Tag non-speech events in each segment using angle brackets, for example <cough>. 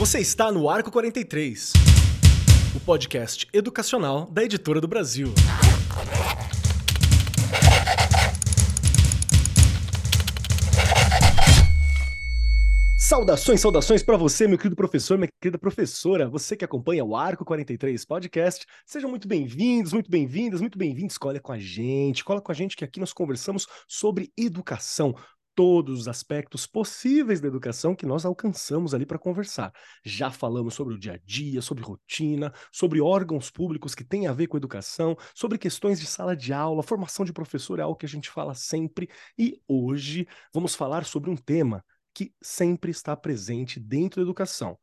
Você está no Arco 43, o podcast educacional da Editora do Brasil. Saudações, saudações para você, meu querido professor, minha querida professora, você que acompanha o Arco 43 Podcast. Sejam muito bem-vindos, muito bem-vindas, muito bem-vindos. Cola com a gente, cola com a gente que aqui nós conversamos sobre educação, todos os aspectos possíveis da educação que nós alcançamos ali para conversar. Já falamos sobre o dia a dia, sobre rotina, sobre órgãos públicos que têm a ver com educação, sobre questões de sala de aula, formação de professor é algo que a gente fala sempre. E hoje vamos falar sobre um tema que sempre está presente dentro da educação,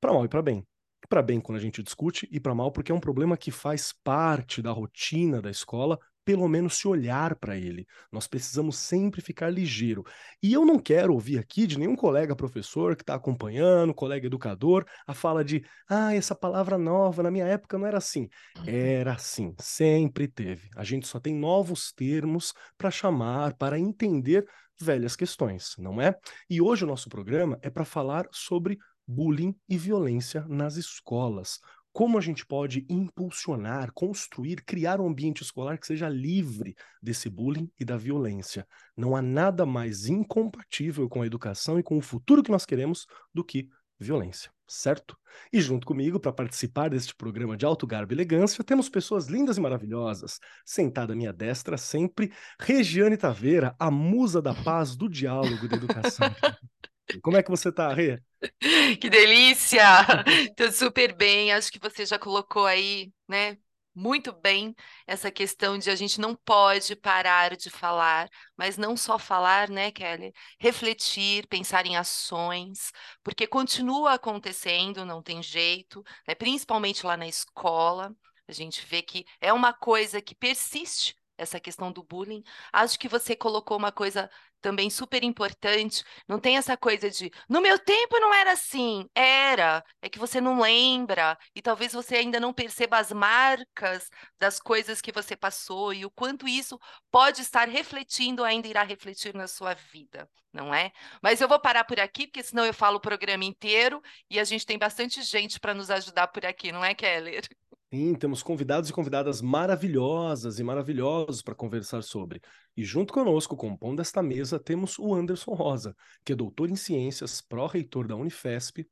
para mal e para bem. Para bem quando a gente discute e para mal porque é um problema que faz parte da rotina da escola, pelo menos se olhar para ele. Nós precisamos sempre ficar ligeiro. E eu não quero ouvir aqui de nenhum colega professor que está acompanhando, colega educador, a fala de ah, essa palavra nova, na minha época não era assim. Era assim, sempre teve. A gente só tem novos termos para chamar, para entender velhas questões, não é? E hoje o nosso programa é para falar sobre bullying e violência nas escolas. Como a gente pode impulsionar, construir, criar um ambiente escolar que seja livre desse bullying e da violência. Não há nada mais incompatível com a educação e com o futuro que nós queremos do que violência, certo? E junto comigo, para participar deste programa de alto garbo e elegância, temos pessoas lindas e maravilhosas. Sentada à minha destra, sempre, Regiane Taveira, a musa da paz, do diálogo e da educação. <laughs> Como é que você tá, Rê? <laughs> Que delícia! <laughs> Tô super bem. Acho que você já colocou aí, né, muito bem essa questão de a gente não pode parar de falar, mas não só falar, né, Kelly? Refletir, pensar em ações, porque continua acontecendo, não tem jeito, né? principalmente lá na escola. A gente vê que é uma coisa que persiste essa questão do bullying. Acho que você colocou uma coisa também super importante. Não tem essa coisa de no meu tempo não era assim. Era. É que você não lembra. E talvez você ainda não perceba as marcas das coisas que você passou e o quanto isso pode estar refletindo, ainda irá refletir na sua vida, não é? Mas eu vou parar por aqui, porque senão eu falo o programa inteiro e a gente tem bastante gente para nos ajudar por aqui, não é, Keller? Sim, temos convidados e convidadas maravilhosas e maravilhosos para conversar sobre. E junto conosco, compondo esta mesa, temos o Anderson Rosa, que é doutor em ciências, pró-reitor da Unifesp,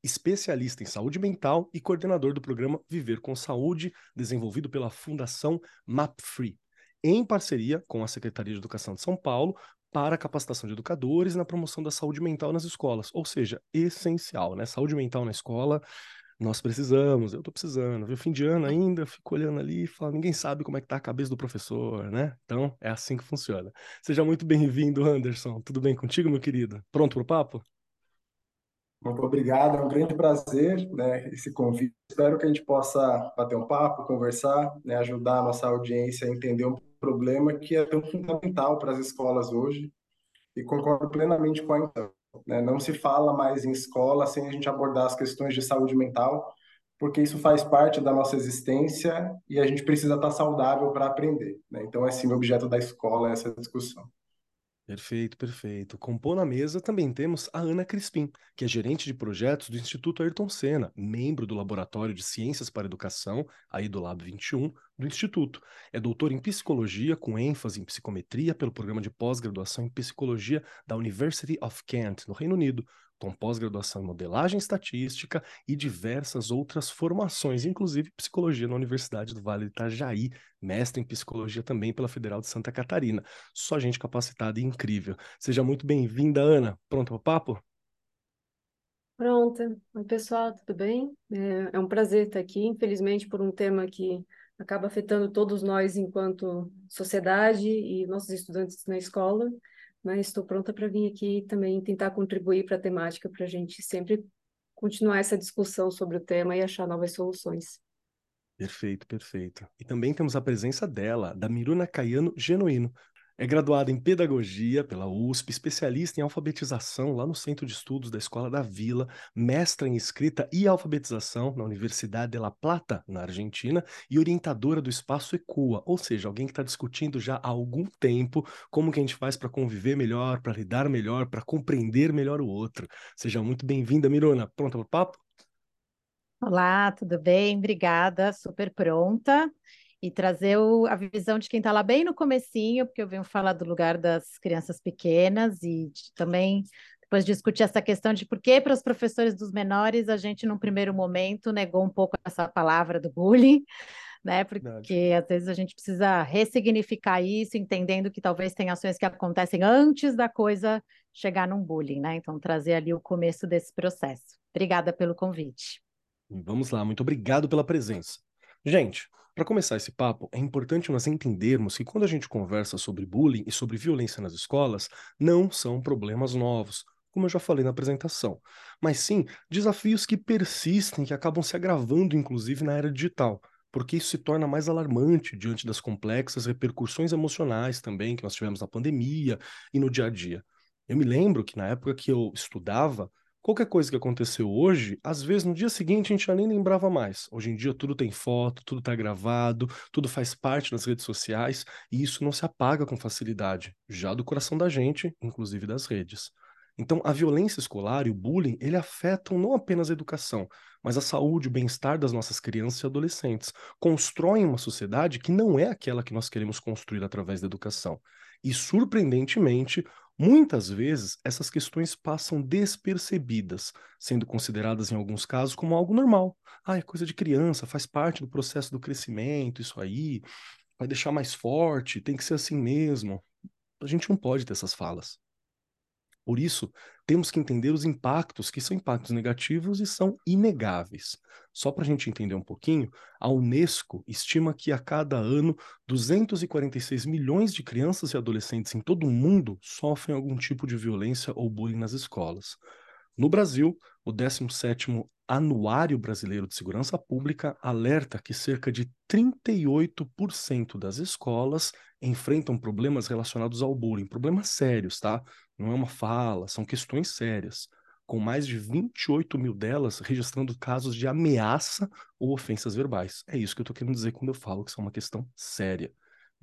especialista em saúde mental e coordenador do programa Viver com Saúde, desenvolvido pela Fundação MapFree, em parceria com a Secretaria de Educação de São Paulo, para a capacitação de educadores na promoção da saúde mental nas escolas. Ou seja, essencial, né? Saúde mental na escola nós precisamos, eu estou precisando, viu? Fim de ano ainda, fico olhando ali e falo, ninguém sabe como é que tá a cabeça do professor, né? Então, é assim que funciona. Seja muito bem-vindo, Anderson. Tudo bem contigo, meu querido? Pronto para o papo? Muito obrigado, é um grande prazer, né, esse convite. Espero que a gente possa bater um papo, conversar, né, ajudar a nossa audiência a entender um problema que é tão fundamental para as escolas hoje e concordo plenamente com a então. Né? Não se fala mais em escola sem a gente abordar as questões de saúde mental, porque isso faz parte da nossa existência e a gente precisa estar saudável para aprender. Né? Então, é sim o objeto da escola essa discussão. Perfeito, perfeito. Compor na mesa também temos a Ana Crispim, que é gerente de projetos do Instituto Ayrton Senna, membro do Laboratório de Ciências para Educação, aí do Lab 21, do Instituto. É doutor em psicologia, com ênfase em psicometria, pelo programa de pós-graduação em psicologia da University of Kent, no Reino Unido, com pós-graduação em modelagem estatística e diversas outras formações, inclusive psicologia na Universidade do Vale do Itajaí, mestre em psicologia também pela Federal de Santa Catarina. Só gente capacitada e incrível. Seja muito bem-vinda, Ana. Pronto para o papo? Pronta. Oi, pessoal, tudo bem? É, é um prazer estar aqui, infelizmente, por um tema que acaba afetando todos nós enquanto sociedade e nossos estudantes na escola, mas estou pronta para vir aqui também tentar contribuir para a temática, para a gente sempre continuar essa discussão sobre o tema e achar novas soluções. Perfeito, perfeito. E também temos a presença dela, da Miruna Caiano Genuíno. É graduada em Pedagogia pela USP, especialista em alfabetização lá no Centro de Estudos da Escola da Vila, mestra em Escrita e Alfabetização na Universidade de La Plata, na Argentina, e orientadora do Espaço ECUA, ou seja, alguém que está discutindo já há algum tempo como que a gente faz para conviver melhor, para lidar melhor, para compreender melhor o outro. Seja muito bem-vinda, Mirona. Pronta para o papo? Olá, tudo bem? Obrigada, super pronta e trazer o, a visão de quem está lá bem no comecinho, porque eu venho falar do lugar das crianças pequenas e de, também depois discutir essa questão de por que para os professores dos menores a gente, num primeiro momento, negou um pouco essa palavra do bullying, <laughs> né? Porque Verdade. às vezes a gente precisa ressignificar isso, entendendo que talvez tem ações que acontecem antes da coisa chegar num bullying, né? Então, trazer ali o começo desse processo. Obrigada pelo convite. Vamos lá, muito obrigado pela presença. Gente, para começar esse papo, é importante nós entendermos que quando a gente conversa sobre bullying e sobre violência nas escolas, não são problemas novos, como eu já falei na apresentação, mas sim desafios que persistem, que acabam se agravando, inclusive na era digital, porque isso se torna mais alarmante diante das complexas repercussões emocionais também que nós tivemos na pandemia e no dia a dia. Eu me lembro que na época que eu estudava, Qualquer coisa que aconteceu hoje, às vezes no dia seguinte a gente já nem lembrava mais. Hoje em dia tudo tem foto, tudo está gravado, tudo faz parte das redes sociais e isso não se apaga com facilidade, já do coração da gente, inclusive das redes. Então, a violência escolar e o bullying, ele afetam não apenas a educação, mas a saúde, o bem-estar das nossas crianças e adolescentes. Constroem uma sociedade que não é aquela que nós queremos construir através da educação. E, surpreendentemente, Muitas vezes, essas questões passam despercebidas, sendo consideradas em alguns casos como algo normal. Ah, é coisa de criança, faz parte do processo do crescimento, isso aí, vai deixar mais forte, tem que ser assim mesmo. A gente não pode ter essas falas. Por isso, temos que entender os impactos, que são impactos negativos e são inegáveis. Só para a gente entender um pouquinho, a Unesco estima que a cada ano 246 milhões de crianças e adolescentes em todo o mundo sofrem algum tipo de violência ou bullying nas escolas. No Brasil, o 17º Anuário Brasileiro de Segurança Pública alerta que cerca de 38% das escolas enfrentam problemas relacionados ao bullying, problemas sérios, tá? Não é uma fala, são questões sérias, com mais de 28 mil delas registrando casos de ameaça ou ofensas verbais. É isso que eu estou querendo dizer quando eu falo que isso é uma questão séria.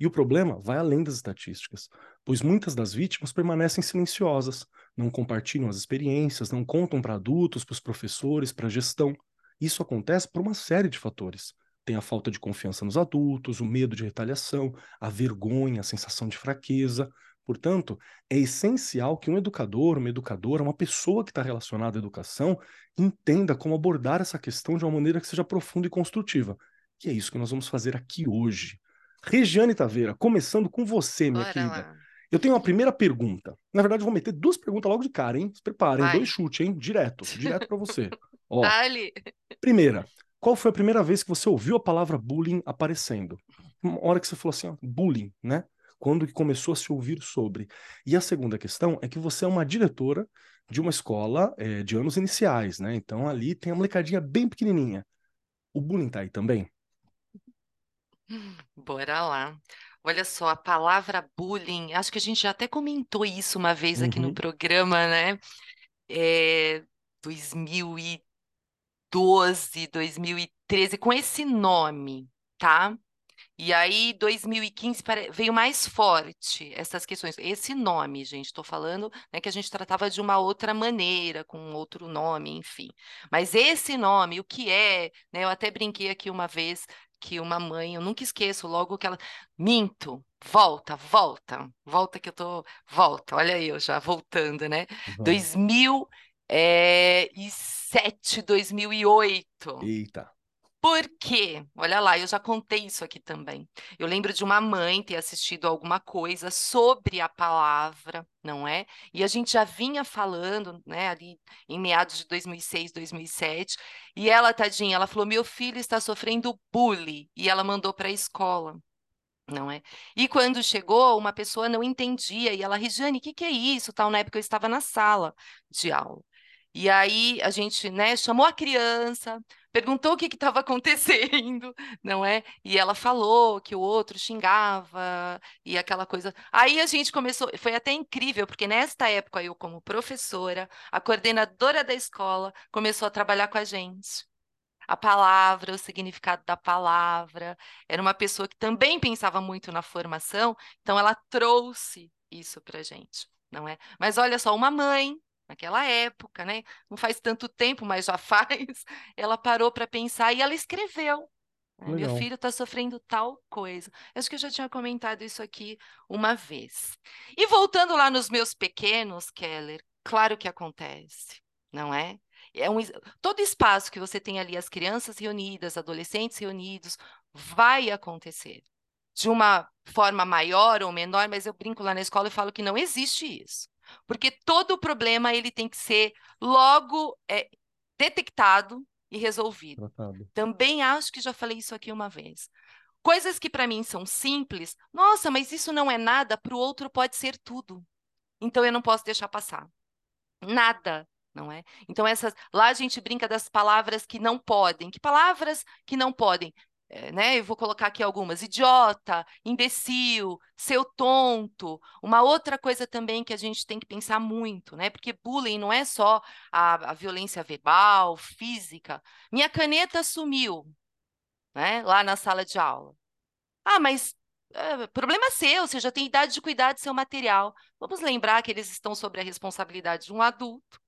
E o problema vai além das estatísticas, pois muitas das vítimas permanecem silenciosas, não compartilham as experiências, não contam para adultos, para os professores, para a gestão. Isso acontece por uma série de fatores. Tem a falta de confiança nos adultos, o medo de retaliação, a vergonha, a sensação de fraqueza. Portanto, é essencial que um educador, uma educadora, uma pessoa que está relacionada à educação, entenda como abordar essa questão de uma maneira que seja profunda e construtiva. E é isso que nós vamos fazer aqui hoje. Regiane Taveira, começando com você, minha Bora querida. Lá. Eu tenho uma primeira pergunta. Na verdade, eu vou meter duas perguntas logo de cara, hein? Se preparem, Vai. dois chutes, hein? Direto, <laughs> direto para você. Ó, Dale. Primeira, qual foi a primeira vez que você ouviu a palavra bullying aparecendo? Uma hora que você falou assim, ó, bullying, né? quando que começou a se ouvir sobre. E a segunda questão é que você é uma diretora de uma escola é, de anos iniciais, né? Então ali tem a molecadinha bem pequenininha. O bullying tá aí também? Bora lá. Olha só, a palavra bullying, acho que a gente já até comentou isso uma vez aqui no uhum. programa, né? É, 2012, 2013, com esse nome, tá? E aí, 2015 veio mais forte essas questões. Esse nome, gente, estou falando né, que a gente tratava de uma outra maneira, com outro nome, enfim. Mas esse nome, o que é? Né, eu até brinquei aqui uma vez que uma mãe, eu nunca esqueço, logo que ela. Minto, volta, volta, volta que eu tô. Volta, olha aí, eu já voltando, né? Uhum. 2007, 2008. Eita. Por quê? Olha lá, eu já contei isso aqui também. Eu lembro de uma mãe ter assistido alguma coisa sobre a palavra, não é? E a gente já vinha falando, né, ali em meados de 2006, 2007, e ela, tadinha, ela falou: "Meu filho está sofrendo bullying", e ela mandou para a escola. Não é? E quando chegou, uma pessoa não entendia, e ela, Regiane, o que, que é isso? Tal, na época eu estava na sala de aula. E aí a gente, né, chamou a criança, perguntou o que estava acontecendo, <laughs> não é? E ela falou que o outro xingava e aquela coisa. Aí a gente começou, foi até incrível, porque nesta época eu, como professora, a coordenadora da escola começou a trabalhar com a gente. A palavra, o significado da palavra. Era uma pessoa que também pensava muito na formação, então ela trouxe isso para gente, não é? Mas olha só, uma mãe naquela época, né? Não faz tanto tempo, mas já <laughs> faz. Ela parou para pensar e ela escreveu. Né? Meu filho está sofrendo tal coisa. Acho que eu já tinha comentado isso aqui uma vez. E voltando lá nos meus pequenos, Keller, claro que acontece, não é? É um, todo espaço que você tem ali, as crianças reunidas, adolescentes reunidos, vai acontecer. De uma forma maior ou menor, mas eu brinco lá na escola e falo que não existe isso. Porque todo problema ele tem que ser logo é, detectado e resolvido. Tratado. Também acho que já falei isso aqui uma vez. Coisas que para mim são simples, nossa, mas isso não é nada, para o outro pode ser tudo. Então eu não posso deixar passar. Nada, não é? Então essas, lá a gente brinca das palavras que não podem. Que palavras que não podem? É, né? Eu vou colocar aqui algumas: idiota, imbecil, seu tonto. Uma outra coisa também que a gente tem que pensar muito, né? Porque bullying não é só a, a violência verbal, física. Minha caneta sumiu, né? Lá na sala de aula. Ah, mas é, problema seu, você já tem idade de cuidar do seu material. Vamos lembrar que eles estão sobre a responsabilidade de um adulto.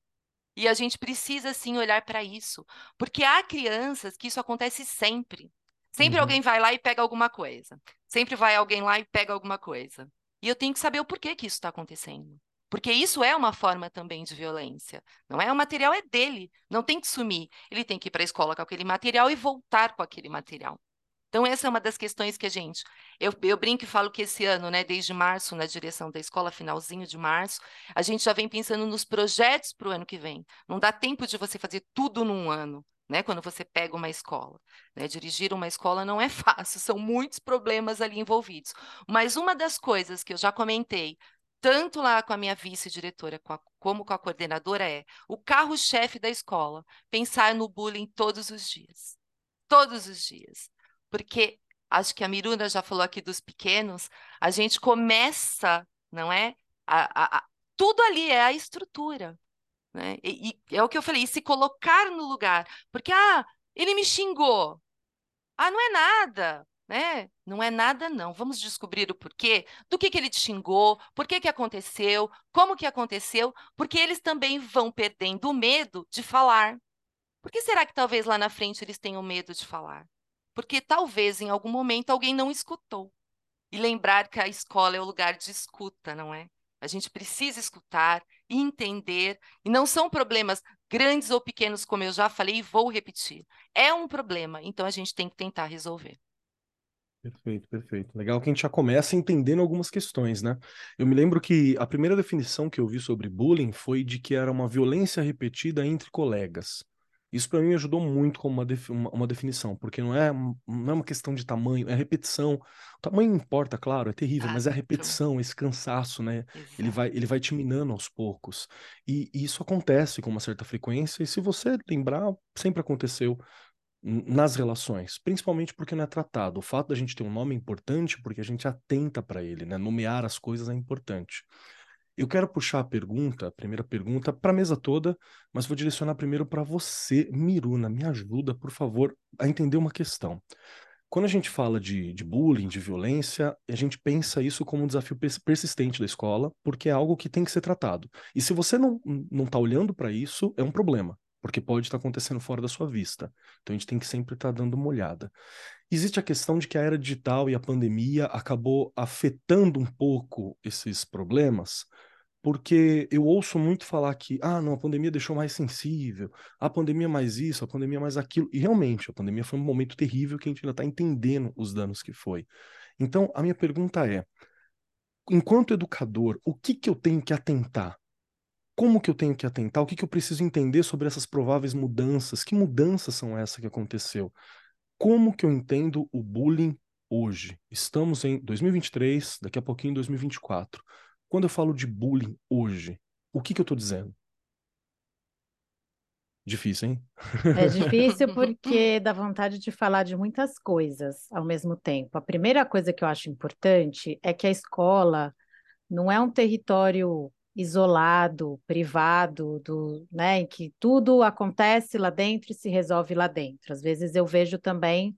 E a gente precisa sim olhar para isso, porque há crianças que isso acontece sempre. Sempre uhum. alguém vai lá e pega alguma coisa. Sempre vai alguém lá e pega alguma coisa. E eu tenho que saber o porquê que isso está acontecendo. Porque isso é uma forma também de violência. Não é? O material é dele, não tem que sumir. Ele tem que ir para a escola com aquele material e voltar com aquele material. Então, essa é uma das questões que a gente. Eu, eu brinco e falo que esse ano, né, desde março, na direção da escola, finalzinho de março, a gente já vem pensando nos projetos para o ano que vem. Não dá tempo de você fazer tudo num ano né? Quando você pega uma escola, né? Dirigir uma escola não é <laughs> fácil, são muitos problemas ali envolvidos. Mas uma das coisas que eu já comentei, tanto lá com a minha vice-diretora como com a coordenadora, é o carro-chefe da escola, pensar no bullying todos os dias. Todos os dias. Porque acho que a Miruna já falou aqui dos pequenos, a gente começa, não é? A, a, a, tudo ali é a estrutura. Né? E, e, é o que eu falei, se colocar no lugar. Porque, ah, ele me xingou. Ah, não é nada, né? Não é nada, não. Vamos descobrir o porquê, do que, que ele te xingou, por que, que aconteceu, como que aconteceu, porque eles também vão perdendo o medo de falar. Por que será que talvez lá na frente eles tenham medo de falar? Porque talvez em algum momento alguém não escutou. E lembrar que a escola é o lugar de escuta, não é? A gente precisa escutar, entender, e não são problemas grandes ou pequenos, como eu já falei e vou repetir. É um problema, então a gente tem que tentar resolver. Perfeito, perfeito. Legal que a gente já começa entendendo algumas questões, né? Eu me lembro que a primeira definição que eu vi sobre bullying foi de que era uma violência repetida entre colegas. Isso para mim ajudou muito como uma, uma, uma, definição, porque não é, não é uma questão de tamanho, é repetição. O tamanho importa, claro, é terrível, ah, mas é a repetição, esse cansaço, né? Ele vai, ele vai te minando aos poucos. E, e isso acontece com uma certa frequência, e se você lembrar, sempre aconteceu nas relações, principalmente porque não é tratado. O fato da gente ter um nome é importante porque a gente atenta para ele, né? Nomear as coisas é importante. Eu quero puxar a pergunta, a primeira pergunta, para a mesa toda, mas vou direcionar primeiro para você, Miruna. Me ajuda, por favor, a entender uma questão. Quando a gente fala de, de bullying, de violência, a gente pensa isso como um desafio persistente da escola, porque é algo que tem que ser tratado. E se você não está olhando para isso, é um problema, porque pode estar tá acontecendo fora da sua vista. Então a gente tem que sempre estar tá dando uma olhada. Existe a questão de que a era digital e a pandemia acabou afetando um pouco esses problemas, porque eu ouço muito falar que, ah, não, a pandemia deixou mais sensível, a pandemia mais isso, a pandemia mais aquilo. E realmente, a pandemia foi um momento terrível que a gente ainda está entendendo os danos que foi. Então, a minha pergunta é: enquanto educador, o que, que eu tenho que atentar? Como que eu tenho que atentar? O que, que eu preciso entender sobre essas prováveis mudanças? Que mudanças são essas que aconteceu? Como que eu entendo o bullying hoje? Estamos em 2023, daqui a pouquinho 2024. Quando eu falo de bullying hoje, o que, que eu estou dizendo? Difícil, hein? É <laughs> difícil porque dá vontade de falar de muitas coisas ao mesmo tempo. A primeira coisa que eu acho importante é que a escola não é um território isolado, privado, do, né, em que tudo acontece lá dentro e se resolve lá dentro. Às vezes eu vejo também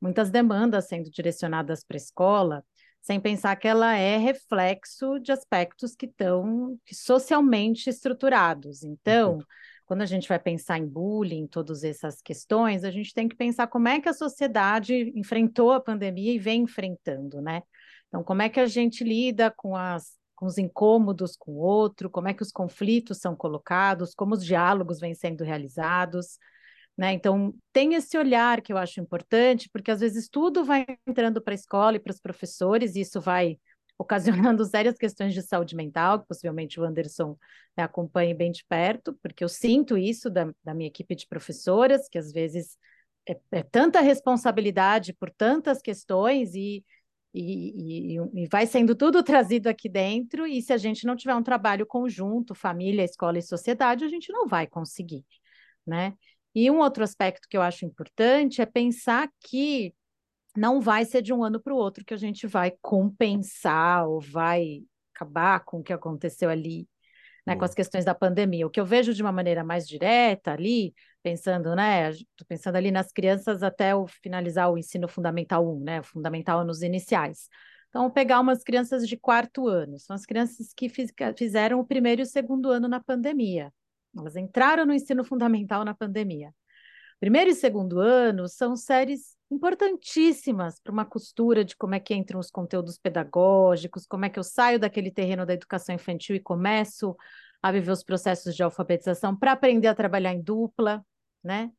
muitas demandas sendo direcionadas para a escola, sem pensar que ela é reflexo de aspectos que estão socialmente estruturados. Então, quando a gente vai pensar em bullying, todas essas questões, a gente tem que pensar como é que a sociedade enfrentou a pandemia e vem enfrentando, né? Então, como é que a gente lida com, as, com os incômodos com o outro, como é que os conflitos são colocados, como os diálogos vêm sendo realizados, né? Então, tem esse olhar que eu acho importante, porque às vezes tudo vai entrando para a escola e para os professores, e isso vai ocasionando <laughs> sérias questões de saúde mental, que possivelmente o Anderson né, acompanhe bem de perto, porque eu sinto isso da, da minha equipe de professoras, que às vezes é, é tanta responsabilidade por tantas questões e, e, e, e, vai sendo tudo <laughs> trazido aqui dentro, e se a gente não tiver um trabalho conjunto, família, escola e sociedade, a gente não vai conseguir, né? E um outro aspecto que eu acho importante é pensar que não vai ser de um ano para o outro que a gente vai compensar ou vai acabar com o que aconteceu ali, né, com as questões da pandemia. O que eu vejo de uma maneira mais direta ali, pensando, né, pensando ali nas crianças até o finalizar o ensino fundamental 1, né, fundamental nos iniciais. Então, vou pegar umas crianças de quarto ano, são as crianças que fiz, fizeram o primeiro e o segundo ano na pandemia. Elas entraram no ensino fundamental na pandemia. Primeiro e segundo ano são séries importantíssimas para uma costura de como é que entram os conteúdos pedagógicos, como é que eu saio daquele terreno da educação infantil e começo a viver os processos de alfabetização para aprender a trabalhar em dupla, né?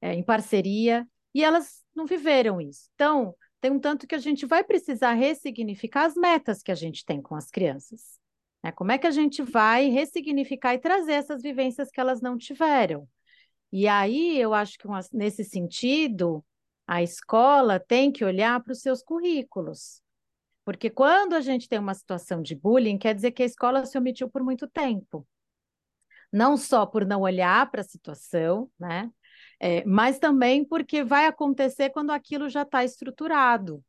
É, em parceria, e elas não viveram isso. Então, tem um tanto que a gente vai precisar ressignificar as metas que a gente tem com as crianças. Né? Como é que a gente vai ressignificar e trazer essas vivências que elas não tiveram? E aí eu acho que nesse sentido, a escola tem que olhar para os seus currículos. Porque quando a gente tem uma situação de bullying, quer dizer que a escola se omitiu por muito tempo. Não só por não olhar para a situação, né? É, mas também porque vai acontecer quando aquilo já está estruturado.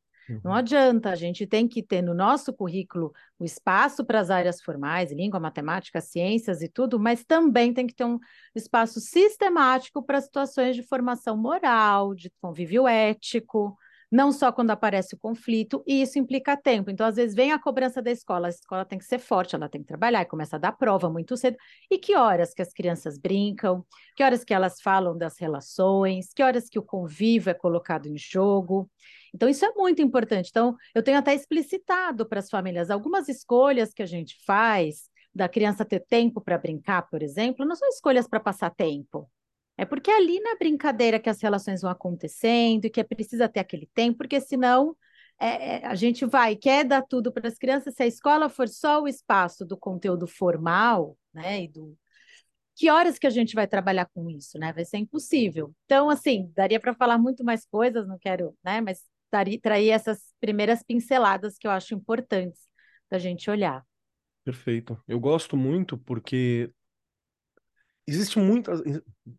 Não uhum. adianta, a gente tem que ter no nosso currículo o espaço para as áreas formais, língua, matemática, ciências e tudo, mas também tem que ter um espaço sistemático para situações de formação moral, de convívio ético, não só quando aparece o conflito, e isso implica tempo. Então, às vezes, vem a cobrança da escola, a escola tem que ser forte, ela tem que trabalhar e começa a dar prova muito cedo. E que horas que as crianças brincam, que horas que elas falam das relações, que horas que o convívio é colocado em jogo. Então, isso é muito importante. Então, eu tenho até explicitado para as famílias algumas escolhas que a gente faz, da criança ter tempo para brincar, por exemplo, não são escolhas para passar tempo. É porque é ali na brincadeira que as relações vão acontecendo e que é precisa ter aquele tempo, porque senão é, é a gente vai, quer dar tudo para as crianças, se a escola for só o espaço do conteúdo formal, né, e do, que horas que a gente vai trabalhar com isso, né? Vai ser impossível. Então, assim, daria para falar muito mais coisas, não quero, né? Mas trair essas primeiras pinceladas que eu acho importantes da gente olhar. Perfeito. Eu gosto muito porque existe muitas.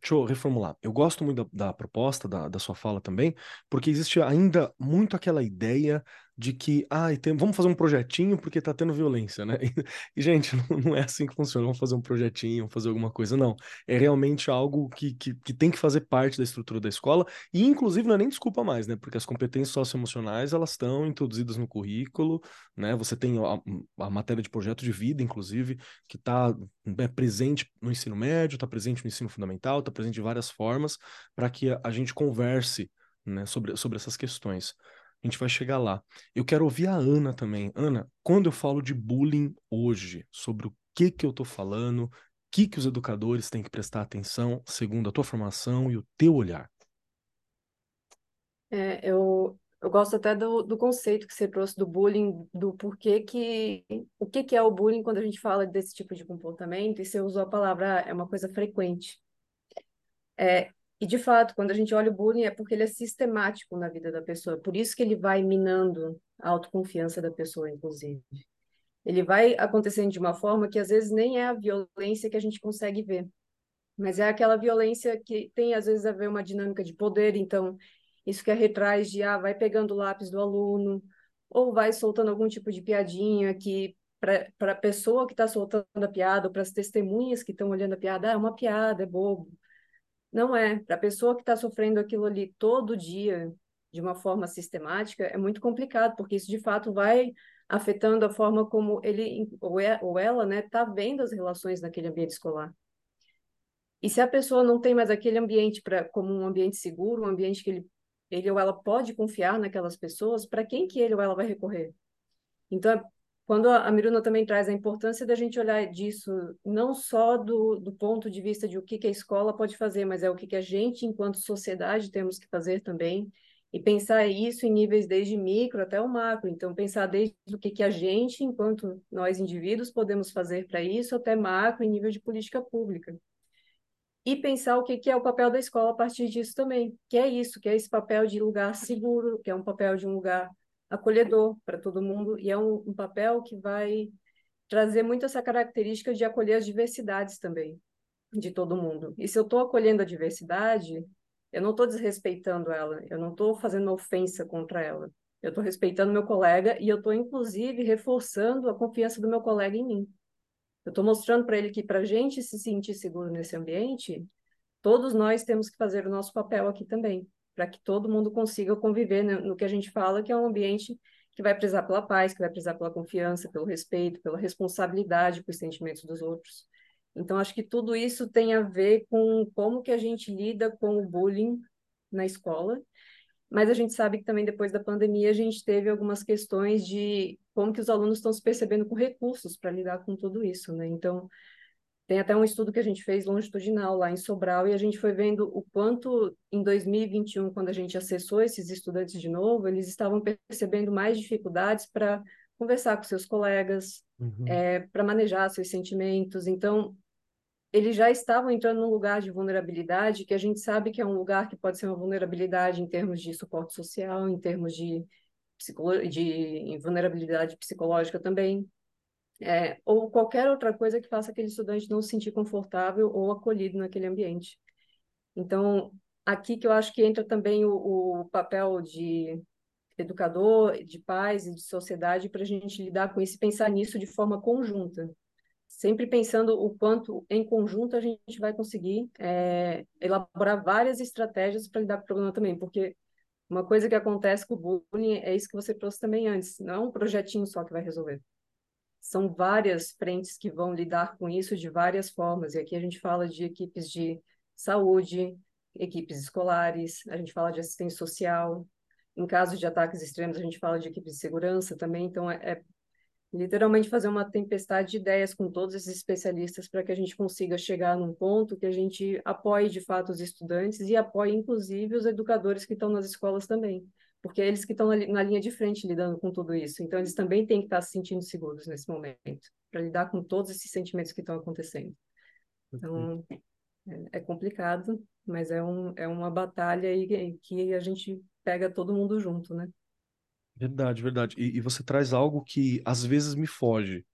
Deixa eu reformular. Eu gosto muito da, da proposta, da, da, sua fala também, porque existe ainda muito aquela ideia de que, ah, tem, vamos fazer um projetinho porque tá tendo violência, né? E, <laughs> e gente, não, não, é assim que funciona. Vamos fazer um projetinho, fazer alguma coisa, não. É realmente algo que, que, que, tem que fazer parte da estrutura da escola, e inclusive não é nem desculpa mais, né? Porque as competências socioemocionais, elas estão introduzidas no currículo, né? Você tem a, a matéria de projeto de vida, inclusive, que está é, presente no ensino médio, está presente no ensino fundamental, está presente de várias formas, para que a, gente converse né, sobre, sobre essas questões. A gente vai chegar lá. Eu quero ouvir a Ana também. Ana, quando eu falo de bullying hoje, sobre o que que eu estou falando, o que que os educadores têm que prestar atenção, segundo a tua formação e o teu olhar? É, eu, eu gosto até do, do conceito que você trouxe do bullying, do porquê que... O que que é o bullying quando a gente fala desse tipo de comportamento, e você usou a palavra, é uma coisa frequente. É, e, de fato, quando a gente olha o bullying, é porque ele é sistemático na vida da pessoa. Por isso que ele vai minando a autoconfiança da pessoa, inclusive. Ele vai acontecendo de uma forma que, às vezes, nem é a violência que a gente consegue ver. mas é aquela violência que tem às vezes a ver uma dinâmica de poder, então isso que é retrás de ah, vai pegando o lápis do aluno ou vai soltando algum tipo de piadinha que para a pessoa que está soltando a piada, ou para as testemunhas que estão olhando a piada, ah, é uma piada, é bobo. Não é. Para a pessoa que está sofrendo aquilo ali todo dia, de uma forma sistemática, é muito complicado, porque isso de fato vai afetando a forma como ele ou, é, ela está né, tá vendo as relações naquele ambiente escolar. E se a pessoa não tem mais aquele ambiente pra, como um ambiente seguro, um ambiente que ele, ele ou ela pode confiar naquelas pessoas, para quem que ele ou ela vai recorrer? Então, quando a Miruna também traz a importância da gente olhar disso, não só do, do ponto de vista de o que, que a escola pode fazer, mas é o que, que a gente, enquanto sociedade, temos que fazer também, e pensar isso em níveis desde micro até o macro. Então, pensar desde o que, que a gente, enquanto nós indivíduos, podemos fazer para isso, até macro, em nível de política pública. E pensar o que, que é o papel da escola a partir disso também, que é isso, que é esse papel de lugar seguro, que é um papel de um lugar acolhedor para todo mundo, e é um, um papel que vai trazer muito essa característica de acolher as diversidades também, de todo mundo. E se eu estou acolhendo a diversidade, eu não estou desrespeitando ela, eu não estou fazendo ofensa contra ela. Eu estou respeitando meu colega e eu estou, inclusive, reforçando a confiança do meu colega em mim. Eu estou mostrando para ele que, para a gente se sentir seguro nesse ambiente, todos nós temos que fazer o nosso papel aqui também para que todo mundo consiga conviver no, no que a gente fala, que é um ambiente que vai prezar pela paz, que vai prezar pela confiança, pelo respeito, pela responsabilidade com os sentimentos dos outros. Então, acho que tudo isso tem a ver com como que a gente lida com o bullying na escola, mas a gente sabe que também depois da pandemia a gente teve algumas questões de como que os alunos estão se percebendo com recursos para lidar com tudo isso, né? Então, tem até um estudo que a gente fez longitudinal lá em Sobral e a gente foi vendo o quanto em 2021, quando a gente acessou esses estudantes de novo, eles estavam percebendo mais dificuldades para conversar com seus colegas, uhum. é, para manejar seus sentimentos. Então, eles já estavam entrando num lugar de vulnerabilidade que a gente sabe que é um lugar que pode ser uma vulnerabilidade em termos de suporte social, em termos de, de vulnerabilidade psicológica também é, ou qualquer outra coisa que faça aquele estudante não se sentir confortável ou acolhido naquele ambiente. Então, aqui que eu acho que entra também o, o papel de educador, de pais e de sociedade para a gente lidar com isso e pensar nisso de forma conjunta. Sempre pensando o quanto em conjunto a gente vai conseguir é, elaborar várias estratégias para lidar com o problema também, porque uma coisa que acontece com o bullying é isso que você trouxe também antes, não é um projetinho só que vai resolver são várias frentes que vão lidar com isso de várias formas. E aqui a gente fala de equipes de saúde, equipes escolares, a gente fala de assistência social. Em caso de ataques extremos, a gente fala de equipes de segurança também. Então, é, é literalmente fazer uma tempestade de ideias com todos esses especialistas para que a gente consiga chegar num ponto que a gente apoie de fato os estudantes e apoie, inclusive, os educadores que estão nas escolas também porque é eles que estão na linha de frente lidando com tudo isso. Então, eles também têm que estar se sentindo seguros nesse momento, para lidar com todos esses sentimentos que estão acontecendo. Então, é, é complicado, mas é, um, é uma batalha aí que a gente pega todo mundo junto, né? Verdade, verdade. E, e você traz algo que às vezes me foge,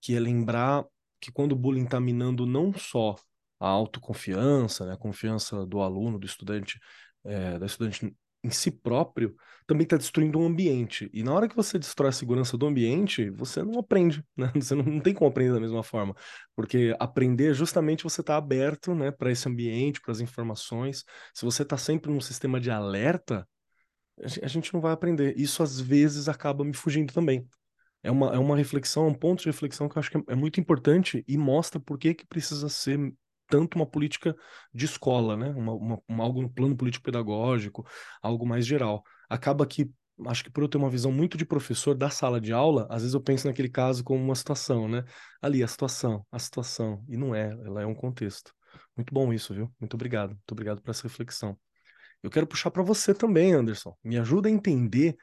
que é lembrar que quando o bullying está minando não só a autoconfiança, né, a confiança do aluno, do estudante, é, da estudante em si próprio também está destruindo o um ambiente. E na hora que você destrói a segurança do ambiente, você não aprende, <laughs> né? Você não, não tem como aprender da mesma forma. Porque aprender é justamente você estar tá aberto né, para esse ambiente, para as informações. Se você está sempre num sistema de alerta, a gente não vai aprender. Isso às vezes acaba me fugindo também. É uma, é uma reflexão, um ponto de reflexão que eu acho que é, é muito importante e mostra por que, que precisa ser tanto uma política de escola, né? Uma, uma, uma, algo no plano político-pedagógico, algo mais geral. Acaba que, acho que por eu ter uma visão muito de professor da sala de aula, às vezes eu penso naquele caso como uma situação, né? Ali, a situação, a situação. E não é, ela é um contexto. Muito bom isso, viu? Muito obrigado. Muito obrigado por essa reflexão. Eu quero puxar para você também, Anderson. Me ajuda a entender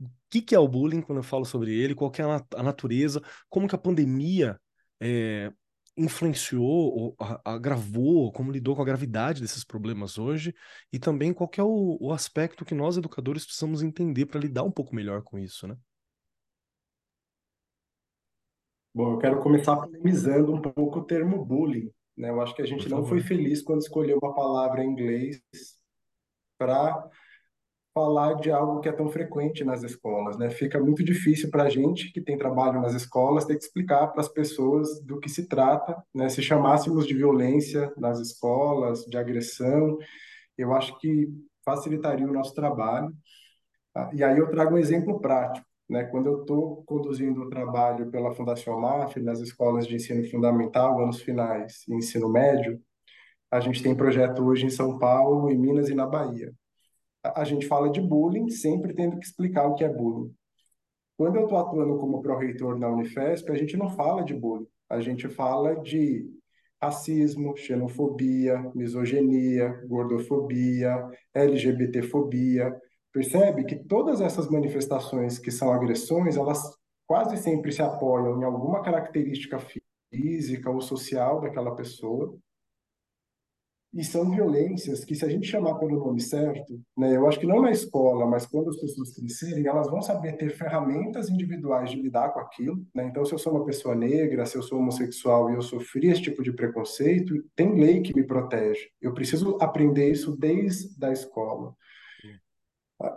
o que, que é o bullying quando eu falo sobre ele, qual é a, natureza, como que a pandemia é, influenciou, ou agravou, como lidou com a gravidade desses problemas hoje, e também qual é o, o aspecto que nós, educadores, precisamos entender para lidar um pouco melhor com isso, né? Bom, eu quero começar polemizando um pouco o termo bullying, Né? Eu acho que a gente não foi feliz quando escolheu uma palavra em inglês para falar de algo que é tão frequente nas escolas, né? Fica muito difícil para a gente que tem trabalho nas escolas ter que explicar para as pessoas do que se trata, né? Se chamássemos de violência nas escolas, de agressão, eu acho que facilitaria o nosso trabalho. Ah, e aí eu trago um exemplo prático, né? Quando eu estou conduzindo o trabalho pela Fundação MAF nas escolas de ensino fundamental, anos finais e ensino médio, a gente tem projeto hoje em São Paulo, em Minas e na Bahia a gente fala de bullying, sempre tendo que explicar o que é bullying. Quando eu estou atuando como pró-reitor na Unifesp, a gente não fala de bullying, a gente fala de racismo, xenofobia, misoginia, gordofobia, LGBTfobia. Percebe que todas essas manifestações que são agressões, elas quase sempre se apoiam em alguma característica física ou social daquela pessoa e são violências que, se a gente chamar pelo nome certo, né, eu acho que não na escola, mas quando as pessoas crescerem, elas vão saber ter ferramentas individuais de lidar com aquilo. Né? Então, se eu sou uma pessoa negra, se eu sou homossexual e eu sofri esse tipo de preconceito, tem lei que me protege. Eu preciso aprender isso desde a escola.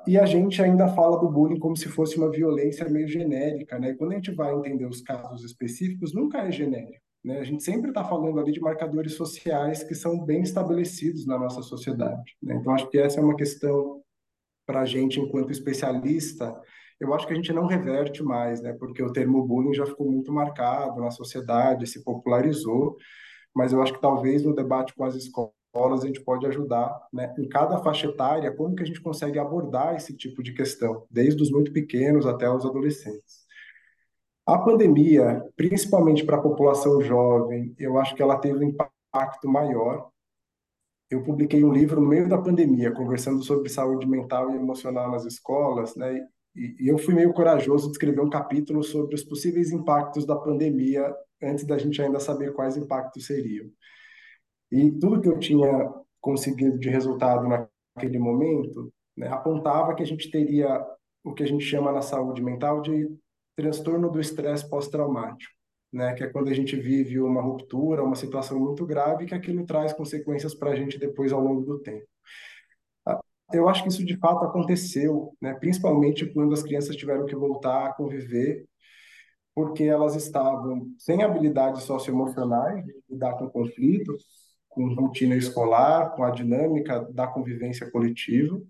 E a gente ainda fala do bullying como se fosse uma violência meio genérica, né? E quando a gente vai entender os casos específicos, nunca é genérico. Né? A gente sempre está falando ali de marcadores sociais que são bem estabelecidos na nossa sociedade. Né? Então, acho que essa é uma questão para a gente, enquanto especialista, eu acho que a gente não reverte mais, né? porque o termo bullying já ficou muito marcado na sociedade, se popularizou, mas eu acho que talvez no debate com as escolas a gente pode ajudar, né? em cada faixa etária, como que a gente consegue abordar esse tipo de questão, desde os muito pequenos até os adolescentes. A pandemia, principalmente para a população jovem, eu acho que ela teve um impacto maior. Eu publiquei um livro no meio da pandemia, conversando sobre saúde mental e emocional nas escolas, né? E, eu fui meio corajoso de escrever um capítulo sobre os possíveis impactos da pandemia antes da gente ainda saber quais impactos seriam. E tudo que eu tinha conseguido de resultado naquele momento né, apontava que a gente teria o que a gente chama na saúde mental de transtorno do estresse pós-traumático, né? Que é quando a gente vive uma ruptura, uma situação muito grave, que aquilo traz consequências para a gente depois ao longo do tempo. Ah, eu acho que isso de fato aconteceu, né? Principalmente quando as crianças tiveram que voltar a conviver, porque elas estavam sem habilidades socioemocionais de lidar com conflitos, com rotina escolar, com a dinâmica da convivência coletiva,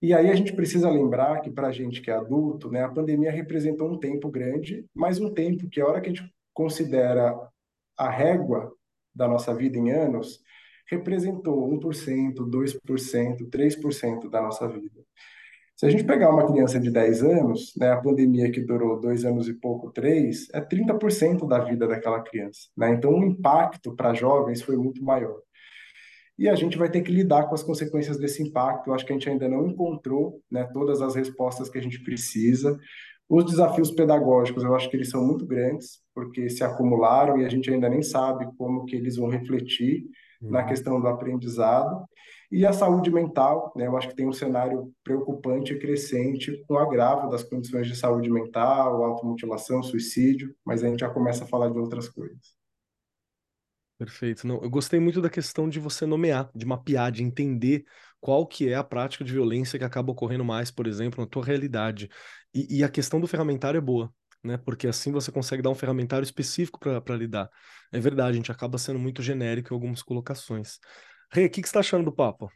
e aí a gente precisa lembrar que para a gente que é adulto, né, a pandemia representou um tempo grande, mas um tempo que a hora que a gente considera a régua da nossa vida em anos, representou 1%, 2%, 3% da nossa vida. Se a gente pegar uma criança de 10 anos, né, a pandemia que durou dois anos e pouco, três, é 30% da vida daquela criança. Né? Então, o impacto para jovens foi muito maior e a gente vai ter que lidar com as consequências desse impacto. Eu acho que a gente ainda não encontrou né, todas as respostas que a gente precisa. Os desafios pedagógicos, eu acho que eles são muito grandes, porque se acumularam e a gente ainda nem sabe como que eles vão refletir uhum. na questão do aprendizado. E a saúde mental, né, eu acho que tem um cenário preocupante e crescente com o agravo das condições de saúde mental, automutilação, suicídio, mas a gente já começa a falar de outras coisas. Perfeito. Não, eu gostei muito da questão de você nomear, de mapear, de entender qual que é a prática de violência que acaba ocorrendo mais, por exemplo, na tua realidade. E, e a questão do ferramentário é boa, né? Porque assim você consegue dar um ferramentário específico para lidar. É verdade, a gente acaba sendo muito genérico em algumas colocações. Rê, o que, que você está achando do papo?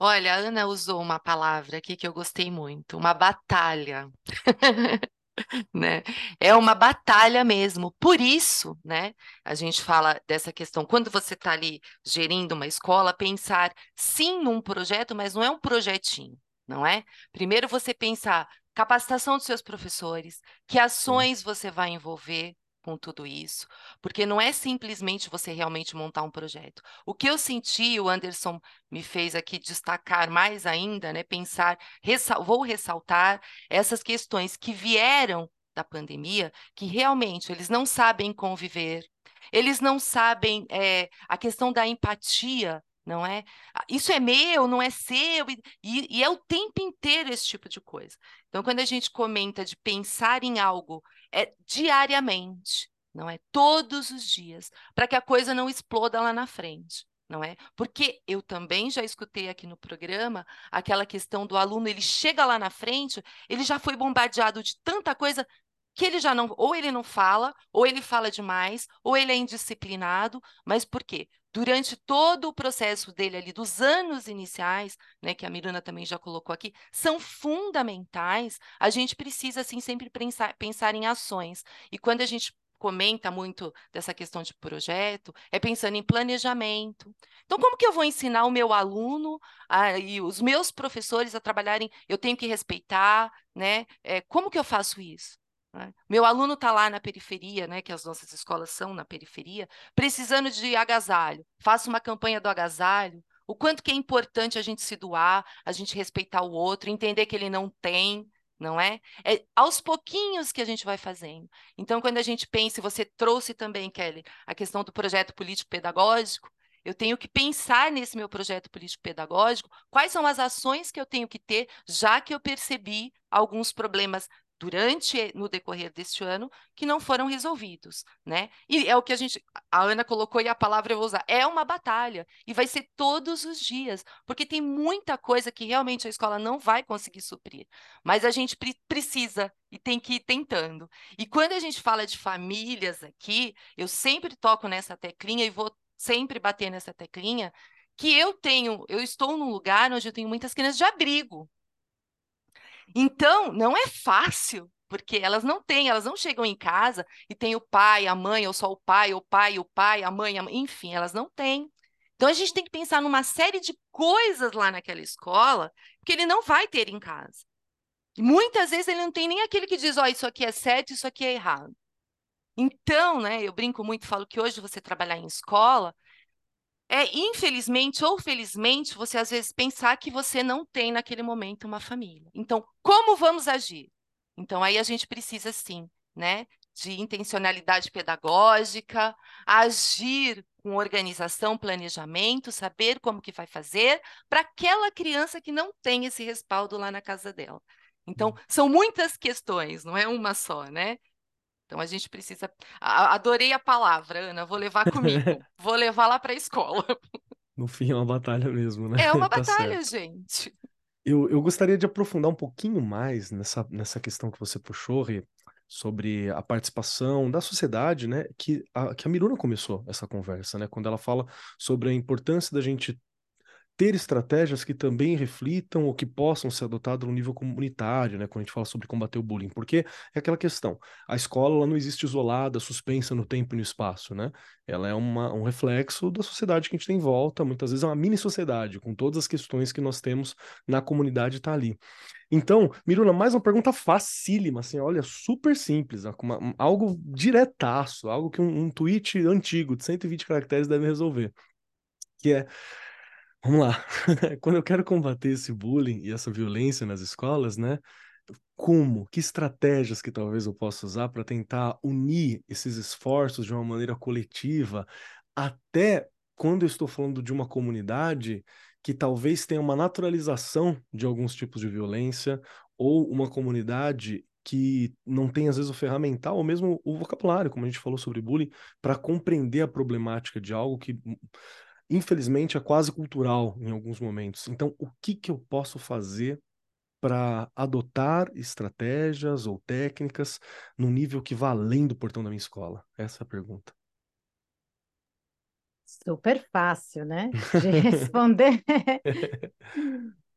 Olha, a Ana usou uma palavra aqui que eu gostei muito, uma batalha. <laughs> <laughs> né? É uma batalha mesmo. Por isso, né, a gente fala dessa questão, quando você está ali gerindo uma escola, pensar sim num projeto, mas não é um projetinho, não é? Primeiro você pensar capacitação dos seus professores, que ações você vai envolver, com tudo isso, porque não é simplesmente você realmente montar um projeto. O que eu senti, o Anderson me fez aqui destacar mais ainda, né, pensar, ressal vou ressaltar essas questões que vieram da pandemia, que realmente eles não sabem conviver, eles não sabem é, a questão da empatia, não é? Ah, isso é meu, não é seu, e, e, é o tempo inteiro esse tipo de coisa. Então, quando a gente comenta de pensar em algo é diariamente, não é? Todos os dias, para que a coisa não exploda lá na frente. Não é? Porque eu também já escutei aqui no programa aquela questão do aluno, ele chega lá na frente, ele já foi bombardeado de tanta coisa que ele já não, ou ele não fala, ou ele fala demais, ou ele é indisciplinado, mas por quê? Durante todo o processo dele ali, dos anos iniciais, né, que a Miruna também já colocou aqui, são fundamentais. A gente precisa, assim, sempre pensar, pensar em ações. E quando a gente comenta muito dessa questão de projeto, é pensando em planejamento. Então, como que eu vou ensinar o meu aluno a, e os meus professores a trabalharem? Eu tenho que respeitar, né? É, como que eu faço isso? Né? Meu aluno está lá na periferia, né, que as nossas escolas são na periferia, precisando de agasalho. Faça uma campanha do agasalho. O quanto que é importante a gente se doar, a gente respeitar o outro, entender que ele não tem, não é? É aos pouquinhos que a gente vai fazendo. Então, quando a gente pensa, e você trouxe também, Kelly, a questão do projeto político-pedagógico, eu tenho que pensar nesse meu projeto político-pedagógico, quais são as ações que eu tenho que ter, já que eu percebi alguns problemas durante no decorrer deste ano que não foram resolvidos, né? E é o que a gente a Ana colocou e a palavra eu vou usar, é uma batalha e vai ser todos os dias, porque tem muita coisa que realmente a escola não vai conseguir suprir, mas a gente pre precisa e tem que ir tentando. E quando a gente fala de famílias aqui, eu sempre toco nessa teclinha e vou sempre bater nessa teclinha que eu tenho, eu estou num lugar onde eu tenho muitas crianças de abrigo, então, não é fácil, porque elas não têm, elas não chegam em casa e tem o pai, a mãe, ou só o pai, o pai, o pai, a mãe, a mãe enfim, elas não têm. Então, a gente tem que pensar numa série de coisas lá naquela escola que ele não vai ter em casa. Muitas vezes ele não tem nem aquele que diz, ó, oh, isso aqui é certo, isso aqui é errado. Então, né, eu brinco muito, falo que hoje você trabalhar em escola é, infelizmente ou felizmente, você às vezes pensar que você não tem naquele momento uma família. Então, como vamos agir? Então, aí a gente precisa sim, né, de intencionalidade pedagógica, agir com organização, planejamento, saber como que vai fazer para aquela criança que não tem esse respaldo lá na casa dela. Então, hum. são muitas questões, não é uma só, né? Então a gente precisa. Adorei a palavra, Ana. Vou levar comigo. <laughs> Vou levar lá para a escola. No fim é uma batalha mesmo, né? É uma <laughs> tá batalha, gente. Eu, eu gostaria de aprofundar um pouquinho mais nessa, nessa questão que você puxou, Rê, sobre a participação da sociedade, né? Que a, que a Miruna começou essa conversa, né? Quando ela fala sobre a importância da gente ter estratégias que também reflitam ou que possam ser adotadas no nível comunitário, né, quando a gente fala sobre combater o bullying, porque é aquela questão, a escola ela não existe isolada, suspensa no tempo e no espaço, né? Ela é uma, um reflexo da sociedade que a gente tem em volta, muitas vezes é uma mini sociedade, com todas as questões que nós temos na comunidade tá ali. Então, Miruna, mais uma pergunta facílima, assim, olha, super simples, uma, algo diretaço, algo que um, um tweet antigo de 120 caracteres deve resolver, que é Vamos lá. <laughs> Quando eu quero combater esse bullying e essa violência nas escolas, né? Como? Que estratégias que talvez eu possa usar para tentar unir esses esforços de uma maneira coletiva, até quando eu estou falando de uma comunidade que talvez tenha uma naturalização de alguns tipos de violência, ou uma comunidade que não tem, às vezes, o ferramental ou mesmo o vocabulário, como a gente falou sobre bullying, para compreender a problemática de algo que infelizmente, é quase cultural em alguns momentos. Então, o que, que eu posso fazer para adotar estratégias ou técnicas no nível que vá além do portão da minha escola? Essa é a pergunta. Super fácil, né? <laughs> De responder.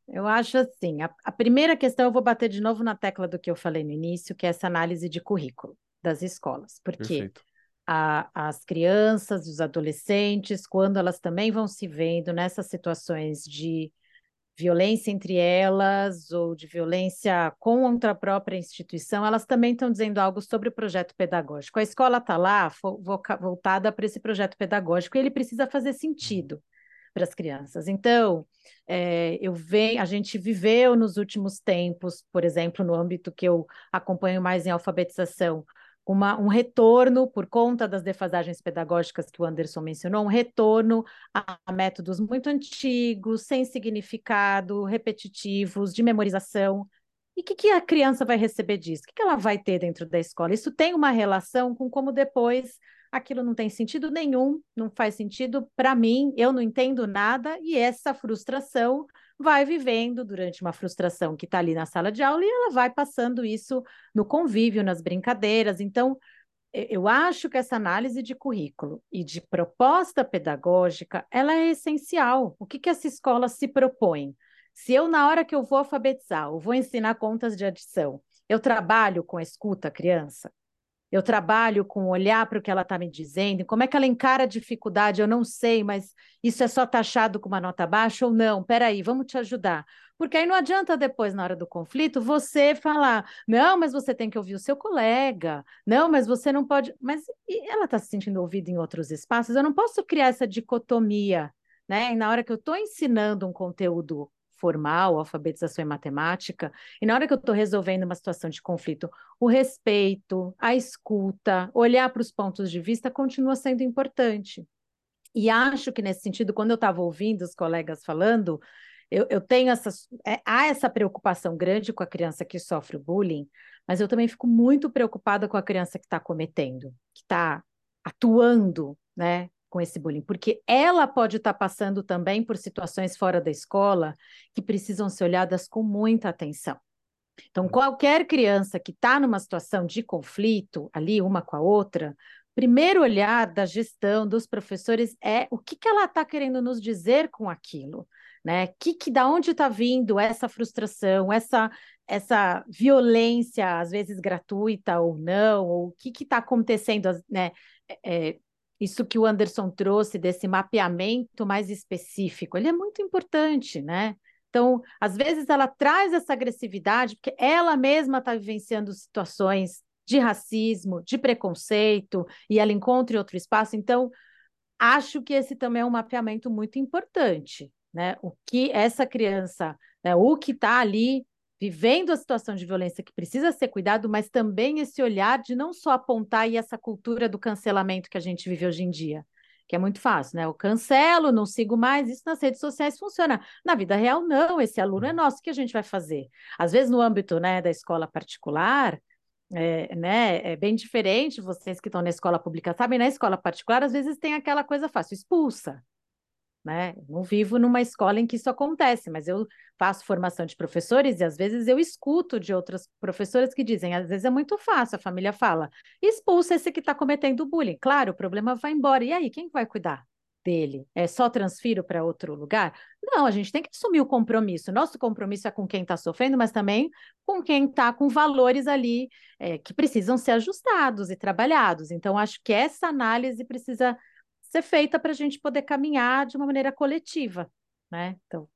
eu acho assim: a, a primeira questão eu vou bater de novo na tecla do que eu falei no início, que é essa análise de currículo das escolas. Porque Perfeito a, as crianças, os adolescentes, quando elas também vão se vendo nessas situações de violência entre elas ou de violência contra a própria instituição, elas também estão dizendo algo sobre o projeto pedagógico. A escola está lá voltada para esse projeto pedagógico e ele precisa fazer sentido para as crianças. Então, é, eu venho, a gente viveu nos últimos tempos, por exemplo, no âmbito que eu acompanho mais em alfabetização, uma, um retorno, por conta das defasagens pedagógicas que o Anderson mencionou, um retorno a métodos muito antigos, sem significado, repetitivos, de memorização. E o que, que a criança vai receber disso? O que, que ela vai ter dentro da escola? Isso tem uma relação com como depois aquilo não tem sentido nenhum, não faz sentido para mim, eu não entendo nada, e essa frustração vai vivendo durante uma frustração que está ali na sala de aula e ela vai passando isso no convívio, nas brincadeiras. Então, eu acho que essa análise de currículo e de proposta pedagógica, ela é essencial. O que, que essa escola se propõe? Se eu, na hora que eu vou alfabetizar, eu vou ensinar contas de adição, eu trabalho com a escuta criança, eu trabalho com olhar para o que ela está me dizendo, como é que ela encara a dificuldade, eu não sei, mas isso é só taxado com uma nota baixa ou não? Peraí, vamos te ajudar. Porque aí não adianta depois, na hora do conflito, você falar, não, mas você tem que ouvir o seu colega, não, mas você não pode. Mas ela está se sentindo ouvida em outros espaços, eu não posso criar essa dicotomia, né? E na hora que eu estou ensinando um conteúdo formal, alfabetização em matemática, e na hora que eu estou resolvendo uma situação de conflito, o respeito, a escuta, olhar para os pontos de vista continua sendo importante. E acho que nesse sentido, quando eu estava ouvindo os colegas falando, eu, eu tenho essa, é, há essa preocupação grande com a criança que sofre bullying, mas eu também fico muito preocupada com a criança que está cometendo, que está atuando, né, com esse bullying, porque ela pode estar tá passando também por situações fora da escola que precisam ser olhadas com muita atenção. Então, qualquer criança que está numa situação de conflito ali, uma com a outra, primeiro olhar da gestão dos professores é o que, que ela está querendo nos dizer com aquilo, né? Que, que da onde está vindo essa frustração, essa essa violência, às vezes gratuita ou não, ou o que está acontecendo, né? É, isso que o Anderson trouxe desse mapeamento mais específico, ele é muito importante, né? Então, às vezes ela traz essa agressividade porque ela mesma está vivenciando situações de racismo, de preconceito, e ela encontra em outro espaço. Então, acho que esse também é um mapeamento muito importante, né? O que essa criança, né, o que está ali vivendo a situação de violência que precisa ser cuidado, mas também esse olhar de não só apontar e essa cultura do cancelamento que a gente vive hoje em dia, que é muito fácil, né? Eu cancelo, não sigo mais, isso nas redes sociais funciona. Na vida real, não, esse aluno é nosso, o que a gente vai fazer? Às vezes, no âmbito né, da escola particular, é, né, é bem diferente, vocês que estão na escola pública sabem, na escola particular, às vezes tem aquela coisa fácil, expulsa, né? não vivo numa escola em que isso acontece, mas eu faço formação de professores e às vezes eu escuto de outras professoras que dizem, às vezes é muito fácil, a família fala, expulsa esse que está cometendo bullying. Claro, o problema vai embora. E aí, quem vai cuidar dele? É só transfiro para outro lugar? Não, a gente tem que assumir o compromisso. Nosso compromisso é com quem está sofrendo, mas também com quem está com valores ali é, que precisam ser ajustados e trabalhados. Então, acho que essa análise precisa ser feita para a gente poder caminhar de uma maneira coletiva, né? Então.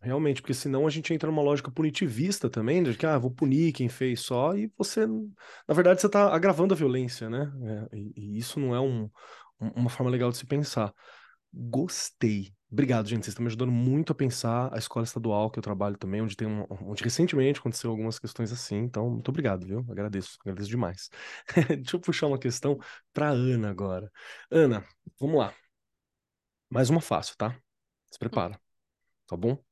Realmente, porque senão a gente entra numa lógica punitivista também, de que ah, vou punir quem fez só, e você, na verdade, você está agravando a violência, né? É, e, e, isso não é um, uma forma legal de se pensar. Gostei. Obrigado, gente. Vocês estão me ajudando muito a pensar a escola estadual que eu trabalho também, onde tem um, onde recentemente aconteceu algumas questões assim. Então, muito obrigado, viu? Agradeço, agradeço demais. <laughs> Deixa eu puxar uma questão para Ana agora. Ana, vamos lá. Mais uma fácil, tá? Se prepara. Tá bom?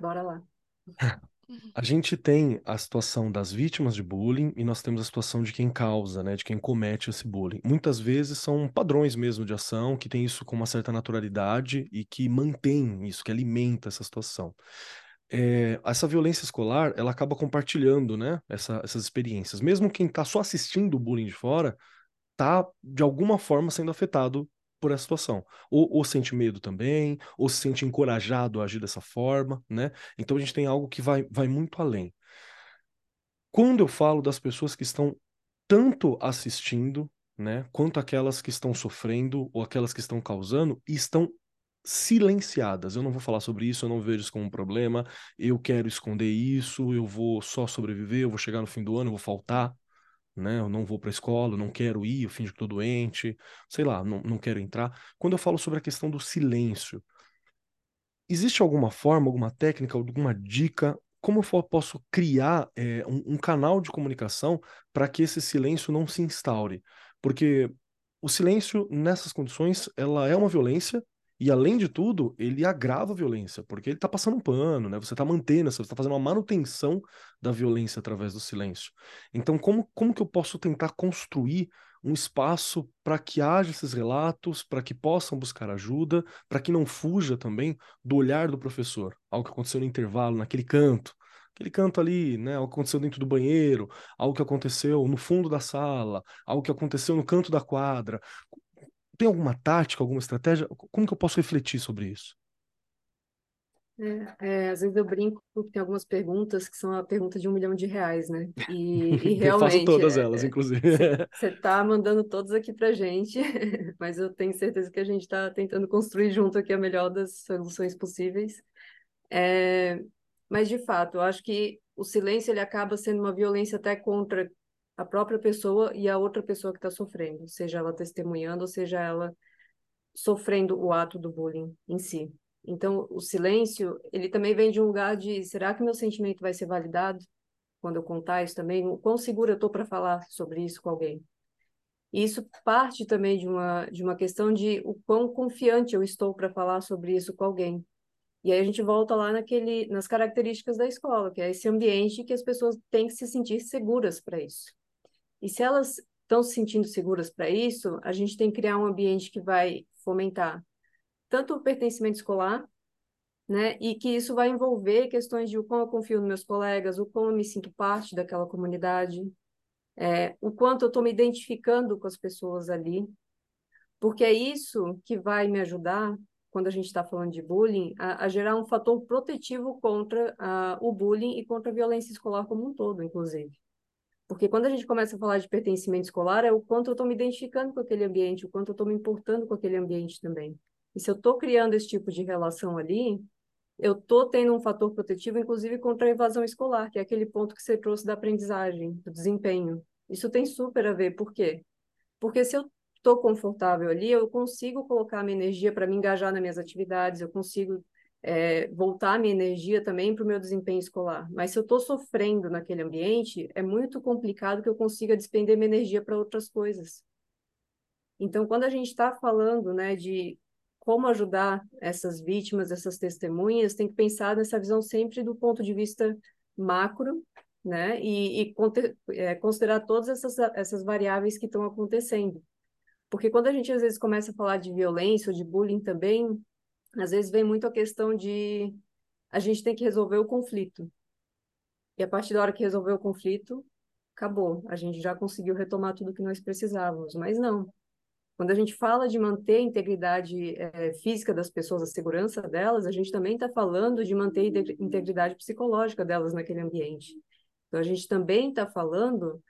Bora lá. <laughs> A gente tem a situação das vítimas de bullying e nós temos a situação de quem causa, né, de quem comete esse bullying. Muitas vezes são padrões mesmo de ação que tem isso com uma certa naturalidade e que mantém isso, que alimenta essa situação. É, essa violência escolar, ela acaba compartilhando, né, essa, essas experiências. Mesmo quem está só assistindo o bullying de fora, está de alguma forma sendo afetado por essa situação. Ou, ou, sente medo também, ou se sente encorajado a agir dessa forma, né? Então a gente tem algo que vai, vai muito além. Quando eu falo das pessoas que estão tanto assistindo, né, quanto aquelas que estão sofrendo ou aquelas que estão causando estão silenciadas. Eu não vou falar sobre isso, eu não vejo isso como um problema, eu quero esconder isso, eu vou só sobreviver, eu vou chegar no fim do ano, eu vou faltar né? Eu não vou para a escola, não quero ir, eu fingo que estou doente, sei lá, não, não quero entrar. Quando eu falo sobre a questão do silêncio, existe alguma forma, alguma técnica, alguma dica? Como eu posso criar é, um, um canal de comunicação para que esse silêncio não se instaure? Porque o silêncio, nessas condições, ela é uma violência E além de tudo, ele agrava a violência, porque ele está passando um pano, né? Você está mantendo, você está fazendo uma manutenção da violência através do silêncio. Então, como, como que eu posso tentar construir um espaço para que haja esses relatos, para que possam buscar ajuda, para que não fuja também do olhar do professor, algo que aconteceu no intervalo, naquele canto, aquele canto ali, né, algo que aconteceu dentro do banheiro, algo que aconteceu no fundo da sala, algo que aconteceu no canto da quadra. Tem alguma tática, alguma estratégia? Como que eu posso refletir sobre isso? É, é, às vezes eu brinco que tem algumas perguntas que são a pergunta de um milhão de reais, né? E, <laughs> e realmente. eu faço todas é, elas, inclusive. Você está <laughs> mandando todos aqui para gente, <laughs> mas eu tenho certeza que a gente está tentando construir junto aqui a melhor das soluções possíveis. É, mas, de fato, eu acho que o silêncio ele acaba sendo uma violência até contra a própria pessoa e a outra pessoa que está sofrendo, seja ela testemunhando seja ela sofrendo o ato do bullying em si. Então, o silêncio, ele também vem de um lugar de, será que meu sentimento vai ser validado quando eu contar isso também? O quão segura eu estou para falar sobre isso com alguém? E isso parte também de uma, de uma questão de o quão confiante eu estou para falar sobre isso com alguém. E aí a gente volta lá naquele, nas características da escola, que é esse ambiente que as pessoas têm que se sentir seguras para isso. E se elas estão se sentindo seguras para isso, a gente tem que criar um ambiente que vai fomentar tanto o pertencimento escolar, né, e que isso vai envolver questões de o quão eu confio nos meus colegas, o quão eu me sinto parte daquela comunidade, é, o quanto eu estou me identificando com as pessoas ali, porque é isso que vai me ajudar, quando a gente está falando de bullying, a, a, gerar um fator protetivo contra a, o bullying e contra a violência escolar como um todo, inclusive. Porque quando a gente começa a falar de pertencimento escolar, é o quanto eu estou me identificando com aquele ambiente, o quanto eu estou me importando com aquele ambiente também. E se eu estou criando esse tipo de relação ali, eu estou tendo um fator protetivo, inclusive contra a evasão escolar, que é aquele ponto que você trouxe da aprendizagem, do desempenho. Isso tem super a ver. Por quê? Porque se eu estou confortável ali, eu consigo colocar minha energia para me engajar nas minhas atividades, eu consigo é, voltar minha energia também para o meu desempenho escolar. Mas se eu estou sofrendo naquele ambiente, é muito complicado que eu consiga despender minha energia para outras coisas. Então, quando a gente está falando né, de como ajudar essas vítimas, essas testemunhas, tem que pensar nessa visão sempre do ponto de vista macro, né? E, e é, considerar todas essas, essas variáveis que estão acontecendo. Porque quando a gente às vezes começa a falar de violência ou de bullying também, às vezes vem muito a questão de a gente tem que resolver o conflito. E a partir da hora que resolver o conflito, acabou. A gente já conseguiu retomar tudo que nós precisávamos. Mas não. Quando a gente fala de manter a integridade é, física das pessoas, a segurança delas, a gente também está falando de manter a integridade psicológica delas naquele ambiente. Então, a gente também está falando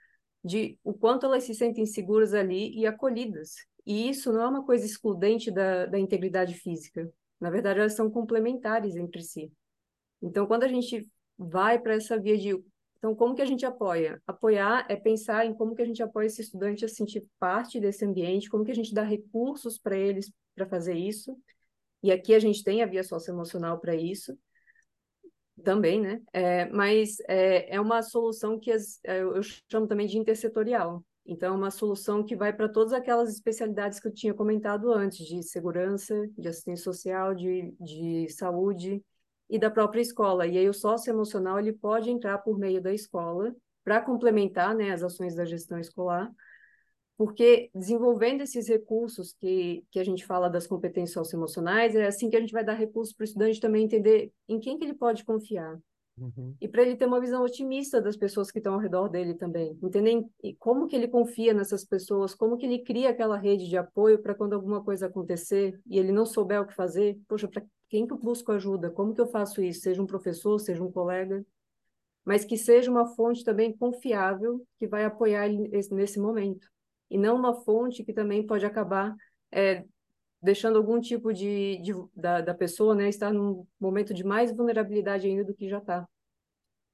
de o quanto elas se sentem seguras ali e acolhidas. E isso não é uma coisa excludente da, da integridade física. Na verdade, elas são complementares entre si. Então, quando a gente vai para essa via de então, como que a gente apoia? Apoiar é pensar em como que a gente apoia esse estudante a sentir parte desse ambiente, como que a gente dá recursos para eles para fazer isso. E aqui a gente tem a via socioemocional para isso também, né? É, mas é, é uma solução que as, é, eu chamo também de intersetorial. Então, é uma solução que vai para todas aquelas especialidades que eu tinha comentado antes, de segurança, de assistência social, de, de saúde, e da própria escola. E aí o socioemocional ele pode entrar por meio da escola para complementar né, as ações da gestão escolar, porque desenvolvendo esses recursos que, que a gente fala das competências socioemocionais, é assim que a gente vai dar recursos para o estudante também entender em quem que ele pode confiar. Uhum. E para ele ter uma visão otimista das pessoas que estão ao redor dele também, entender como que ele confia nessas pessoas, como que ele cria aquela rede de apoio para quando alguma coisa acontecer e ele não souber o que fazer, poxa, para quem que eu busco ajuda? Como que eu faço isso? Seja um professor, seja um colega, mas que seja uma fonte também confiável que vai apoiar ele nesse momento e não uma fonte que também pode acabar é, deixando algum tipo de, de da, da, pessoa né, estar num momento de mais vulnerabilidade ainda do que já está.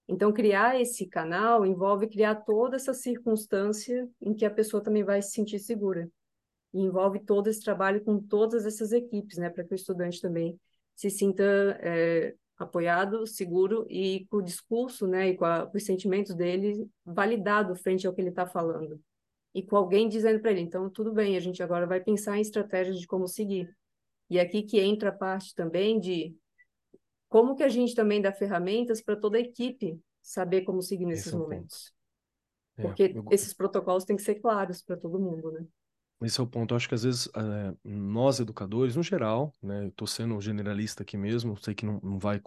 Então, criar esse canal envolve criar toda essa circunstância em que a pessoa também vai se sentir segura. E envolve todo esse trabalho com todas essas equipes, né, para que o estudante também se sinta é, apoiado, seguro e com o discurso, né, e com, a, com os sentimentos dele validado frente ao que ele está falando e com alguém dizendo para ele, então tudo bem, a gente agora vai pensar em estratégias de como seguir. E aqui que entra a parte também de como que a gente também dá ferramentas para toda a equipe saber como seguir nesses é momentos. É, Porque eu... esses protocolos têm que ser claros para todo mundo, né? Esse é o ponto. Eu acho que às vezes é, nós educadores, no geral, né, eu estou sendo generalista aqui mesmo, sei que não, não vai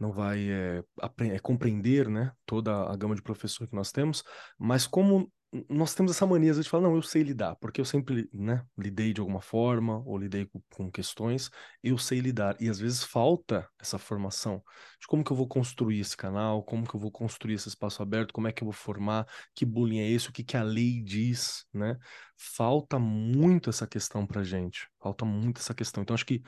não vai é, é, compreender né, toda a gama de professor que nós temos, mas como nós temos essa mania de falar, não, eu sei lidar, porque eu sempre, né, lidei de alguma forma, ou lidei com, com, questões, eu sei lidar. E às vezes falta essa formação de como que eu vou construir esse canal, como que eu vou construir esse espaço aberto, como é que eu vou formar, que bullying é esse, o que que a lei diz, né? Falta muito essa questão pra gente, falta muito essa questão. Então acho que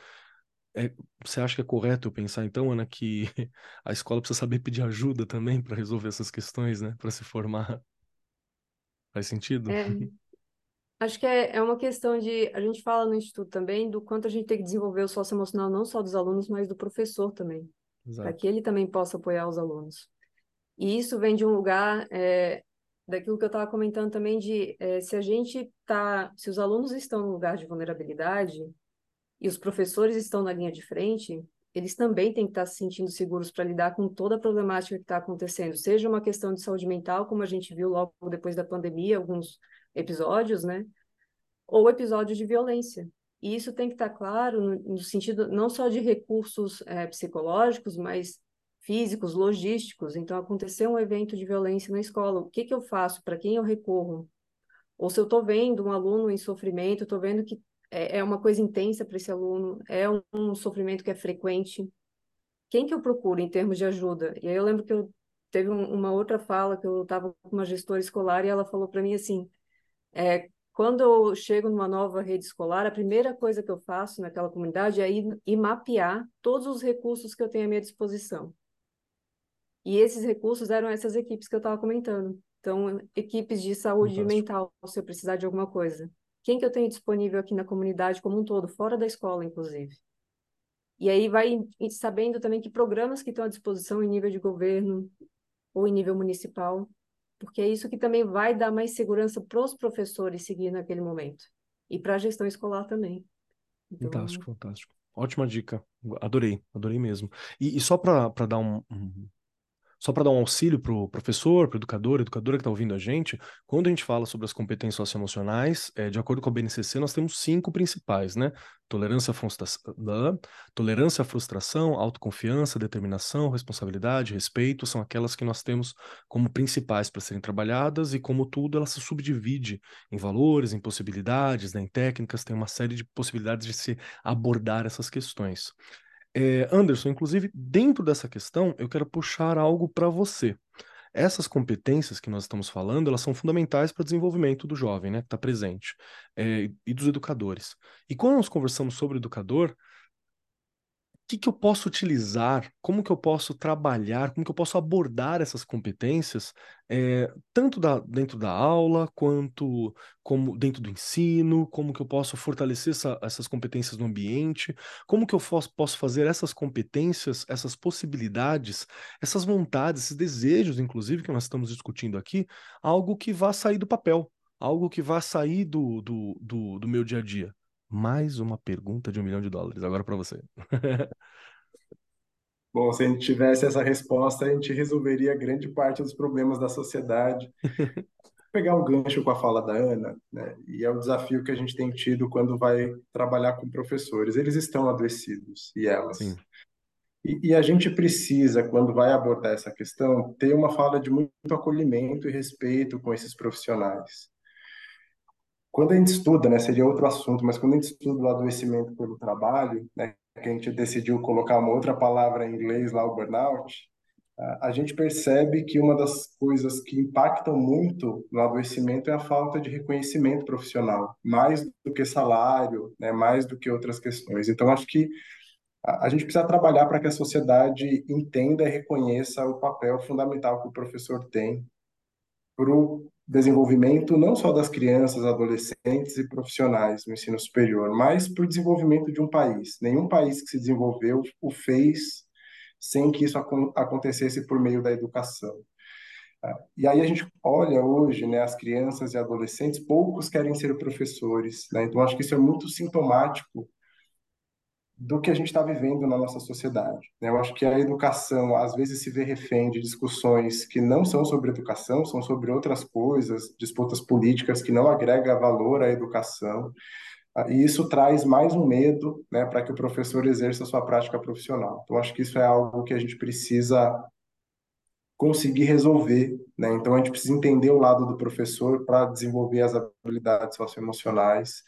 é, você acha que é correto eu pensar então, Ana, que <laughs> a escola precisa saber pedir ajuda também para resolver essas questões, né, para se formar? Faz sentido? É, acho que é, é uma questão de. A gente fala no Instituto também do quanto a gente tem que desenvolver o socioemocional, não só dos alunos, mas do professor também, para que ele também possa apoiar os alunos. E isso vem de um lugar é, daquilo que eu estava comentando também de é, se a gente tá, se os alunos estão no lugar de vulnerabilidade e os professores estão na linha de frente, eles também têm que estar se sentindo seguros para lidar com toda a problemática que está acontecendo, seja uma questão de saúde mental, como a gente viu logo depois da pandemia, alguns episódios, né? Ou episódios de violência. E isso tem que estar claro no, no sentido não só de recursos é, psicológicos, mas físicos, logísticos. Então, aconteceu um evento de violência na escola, o que, que eu faço? Para quem eu recorro? Ou se eu estou vendo um aluno em sofrimento, estou vendo que é, é uma coisa intensa para esse aluno, é um, um, sofrimento que é frequente. Quem que eu procuro em termos de ajuda? E aí eu lembro que eu teve um, uma outra fala que eu estava com uma gestora escolar e ela falou para mim assim, é, quando eu chego numa nova rede escolar, a primeira coisa que eu faço naquela comunidade é ir, ir mapear todos os recursos que eu tenho à minha disposição. E esses recursos eram essas equipes que eu estava comentando. Então, equipes de saúde mental, se eu precisar de alguma coisa quem que eu tenho disponível aqui na comunidade como um todo, fora da escola, inclusive. E aí vai sabendo também que programas que estão à disposição em nível de governo ou em nível municipal, porque é isso que também vai dar mais segurança para os professores seguir naquele momento. E para a gestão escolar também. Então... Fantástico, fantástico. Ótima dica. Adorei, adorei mesmo. E, e só para dar um, um, só para dar um auxílio para o professor, para o educador, educadora que está ouvindo a gente, quando a gente fala sobre as competências socioemocionais, é, de acordo com a BNCC, nós temos cinco principais, né? Tolerância à frustração, tolerância à frustração, autoconfiança, determinação, responsabilidade, respeito, são aquelas que nós temos como principais para serem trabalhadas e, como tudo, ela se subdivide em valores, em possibilidades, né, em técnicas, tem uma série de possibilidades de se abordar essas questões. É, Anderson, inclusive, dentro dessa questão, eu quero puxar algo para você. Essas competências que nós estamos falando, elas são fundamentais para o desenvolvimento do jovem, né, que está presente, é, e dos educadores. E quando nós conversamos sobre educador, que, que eu posso utilizar, como que eu posso trabalhar, como que eu posso abordar essas competências, é, tanto da, dentro da aula, quanto como dentro do ensino, como que eu posso fortalecer essa, essas competências no ambiente, como que eu posso, posso fazer essas competências, essas possibilidades, essas vontades, esses desejos, inclusive, que nós estamos discutindo aqui, algo que vá sair do papel, algo que vá sair do, do, do, do meu dia a dia. Mais uma pergunta de um milhão de dólares agora para você. <laughs> Bom, se a gente tivesse essa resposta, a gente resolveria grande parte dos problemas da sociedade. Vou <laughs> pegar um gancho com a fala da Ana, né? E é o desafio que a gente tem tido quando vai trabalhar com professores. Eles estão adoecidos, e elas. Sim. E, e, a gente precisa, quando vai abordar essa questão, ter uma fala de muito acolhimento e respeito com esses profissionais. Quando a gente estuda, né, seria outro assunto, mas quando a gente estuda o adoecimento pelo trabalho, né, que a gente decidiu colocar uma outra palavra em inglês lá, o burnout, a gente percebe que uma das coisas que impactam muito no adoecimento é a falta de reconhecimento profissional, mais do que salário, né, mais do que outras questões. Então, acho que a gente precisa trabalhar para que a sociedade entenda e reconheça o papel fundamental que o professor tem para o desenvolvimento não só das crianças, adolescentes e profissionais no ensino superior, mas o desenvolvimento de um país. Nenhum país que se desenvolveu o fez sem que isso acontecesse por meio da educação. Ah, e aí a gente olha hoje, né, as crianças e adolescentes, poucos querem ser professores, né? Então acho que isso é muito sintomático do que a gente está vivendo na nossa sociedade. Né? Eu acho que a educação às vezes se vê refém de discussões que não são sobre educação, são sobre outras coisas, disputas políticas que não agregam valor à educação. Ah, e isso traz mais um medo né, para que o professor exerça sua prática profissional. Então, acho que isso é algo que a gente precisa conseguir resolver. Né? Então, a gente precisa entender o lado do professor para desenvolver as habilidades socioemocionais,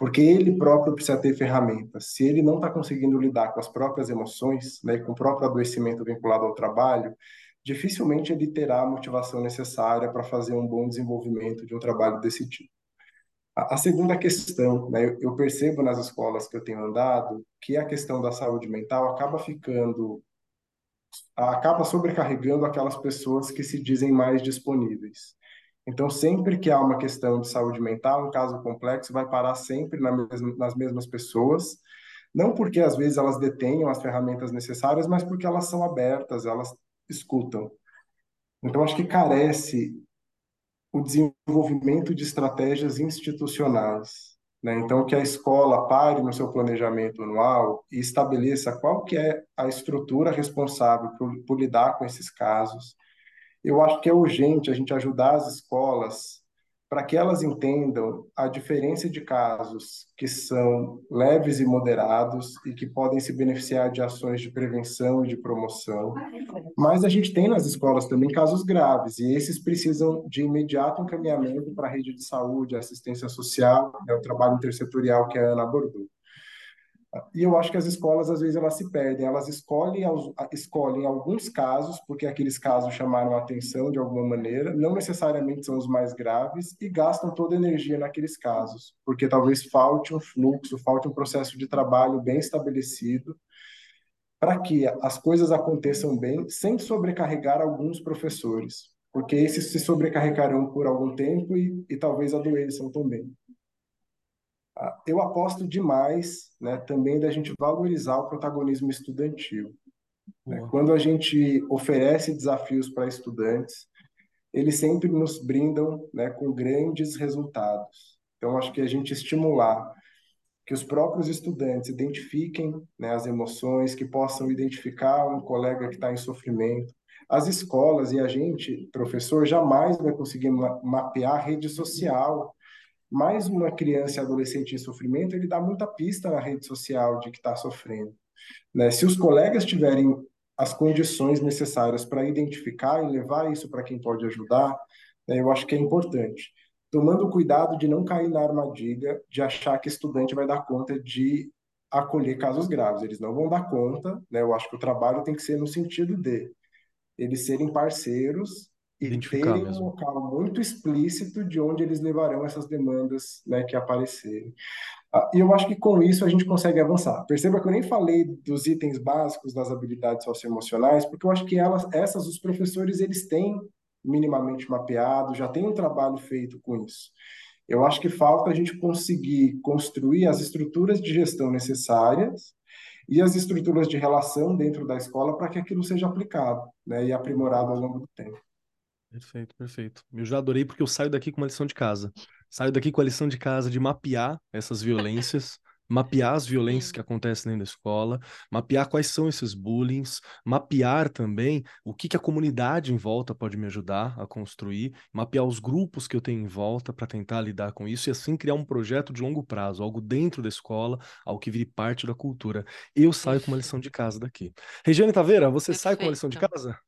porque ele próprio precisa ter ferramentas. Se ele não está conseguindo lidar com as próprias emoções, né, com o próprio adoecimento vinculado ao trabalho, dificilmente ele terá a motivação necessária para fazer um bom desenvolvimento de um trabalho desse tipo. A, segunda questão, né, eu percebo nas escolas que eu tenho andado que a questão da saúde mental acaba ficando, acaba sobrecarregando aquelas pessoas que se dizem mais disponíveis. Então, sempre que há uma questão de saúde mental, um caso complexo, vai parar sempre na mesma, nas mesmas pessoas, não porque às vezes elas detenham as ferramentas necessárias, mas porque elas são abertas, elas escutam. Então, acho que carece o desenvolvimento de estratégias institucionais. Né? Então, que a escola pare no seu planejamento anual e estabeleça qual que é a estrutura responsável por, por lidar com esses casos. Eu acho que é urgente a gente ajudar as escolas para que elas entendam a diferença de casos que são leves e moderados e que podem se beneficiar de ações de prevenção e de promoção. Mas a gente tem nas escolas também casos graves e esses precisam de imediato encaminhamento para a rede de saúde, assistência social, é o trabalho intersetorial que a Ana abordou. E eu acho que as escolas, às vezes, elas se perdem. Elas escolhem, escolhem alguns casos, porque aqueles casos chamaram a atenção de alguma maneira, não necessariamente são os mais graves, e gastam toda a energia naqueles casos, porque talvez falte um fluxo, falte um processo de trabalho bem estabelecido, para que as coisas aconteçam bem, sem sobrecarregar alguns professores, porque esses se sobrecarregarão por algum tempo e, e talvez adoeçam também eu aposto demais né, também da gente valorizar o protagonismo estudantil. Né? Quando a gente oferece desafios para estudantes, eles sempre nos brindam né, com grandes resultados. Então, acho que a gente estimular que os próprios estudantes identifiquem né, as emoções, que possam identificar um colega que está em sofrimento. As escolas e a gente, professor, jamais vai conseguir mapear a rede social mais uma criança e adolescente em sofrimento, ele dá muita pista na rede social de que está sofrendo. Né? Se os colegas tiverem as condições necessárias para identificar e levar isso para quem pode ajudar, né, eu acho que é importante. Tomando cuidado de não cair na armadilha de achar que estudante vai dar conta de acolher casos graves. Eles não vão dar conta, né? Eu acho que o trabalho tem que ser no sentido de eles serem parceiros e terem um local muito explícito de onde eles levarão essas demandas né, que aparecerem. Ah, e eu acho que com isso a gente consegue avançar. Perceba que eu nem falei dos itens básicos das habilidades socioemocionais, porque eu acho que elas, essas os professores eles têm minimamente mapeado, já tem um trabalho feito com isso. Eu acho que falta a gente conseguir construir as estruturas de gestão necessárias e as estruturas de relação dentro da escola para que aquilo seja aplicado né, e aprimorado ao longo do tempo. Perfeito, perfeito. Eu já adorei porque eu saio daqui com uma lição de casa. Saio daqui com a lição de casa de mapear essas violências, mapear as violências que acontecem dentro da escola, mapear quais são esses bullying, mapear também o que, que a comunidade em volta pode me ajudar a construir, mapear os grupos que eu tenho em volta para tentar lidar com isso e assim criar um projeto de longo prazo, algo dentro da escola, algo que vire parte da cultura. Eu saio com uma lição de casa daqui. Regiane Taveira, você Perfeito. sai com uma lição de casa?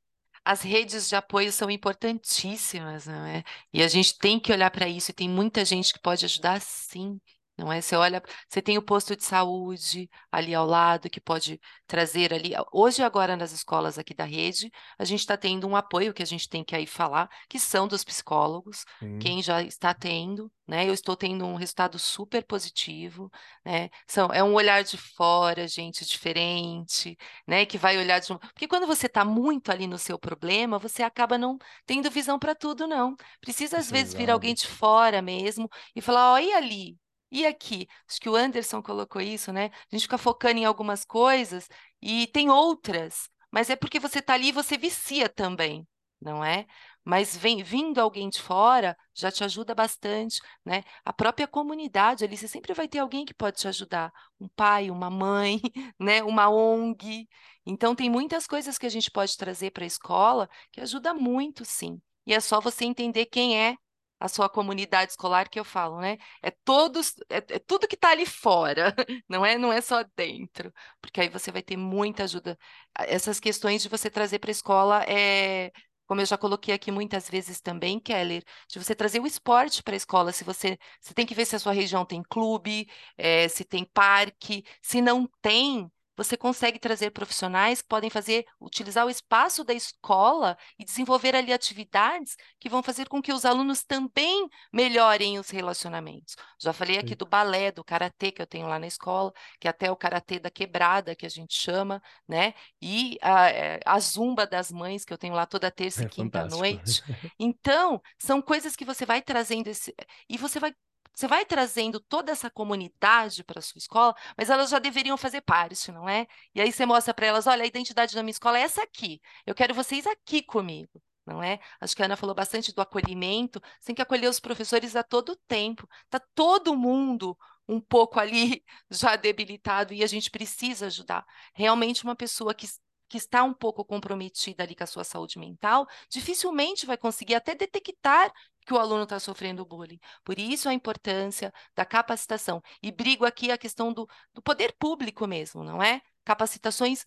As redes de apoio são importantíssimas, não é? E a gente tem que olhar para isso, e tem muita gente que pode ajudar sim não é? Você olha, você tem o posto de saúde ali ao lado que pode trazer ali. Hoje, agora, nas escolas aqui da rede, a gente está tendo um apoio que a gente tem que aí falar, que são dos psicólogos, Sim. quem já está tendo, né? Eu estou tendo um resultado super positivo, né? São, é um olhar de fora, gente diferente, né? Que vai olhar de um. Porque quando você está muito ali no seu problema, você acaba não tendo visão para tudo, não. Precisa, às vezes, vir alguém de fora mesmo e falar: olha ali, e aqui? Acho que o Anderson colocou isso, né? A gente fica focando em algumas coisas e tem outras, mas é porque você está ali e você vicia também. não é? Mas vem, vindo alguém de fora já te ajuda bastante, né? A própria comunidade ali, você sempre vai ter alguém que pode te ajudar, um pai, uma mãe, <laughs> né? Uma ONG. Então tem muitas coisas que a gente pode trazer para a escola que ajuda muito, sim. E é só você entender quem é a sua comunidade escolar que eu falo, né? É todos, é, é tudo que está ali fora, <laughs> não é, não é só dentro, porque aí você vai ter muita ajuda. Essas questões de você trazer para a escola é como eu já coloquei aqui muitas vezes também, Keller, de você trazer o esporte para a escola. Se você, você tem que ver se a sua região tem clube, é, se tem parque. Se não tem, você consegue trazer profissionais que podem fazer, utilizar o espaço da escola e desenvolver ali atividades que vão fazer com que os alunos também melhorem os relacionamentos. Já falei aqui do balé, do karatê que eu tenho lá na escola, que é até o karatê da quebrada que a gente chama, né? E a, eh, a zumba das mães que eu tenho lá toda terça É e quinta fantástico. noite. <laughs> Então, são coisas que você vai trazendo esse, e você vai você vai trazendo toda essa comunidade para a sua escola, mas elas já deveriam fazer parte, não é? E aí você mostra para elas: olha, a identidade da minha escola é essa aqui. Eu quero vocês aqui comigo. Não é? Acho que a Ana falou bastante do acolhimento. Você tem que acolher os professores a todo tempo. Está todo mundo um pouco ali <laughs> já debilitado e a gente precisa ajudar. Realmente, uma pessoa que que está um pouco comprometida ali com a sua saúde mental, dificilmente vai conseguir até detectar que o aluno está sofrendo bullying. Por isso a importância da capacitação. E brigo aqui a questão do, do poder público mesmo, não é? Capacitações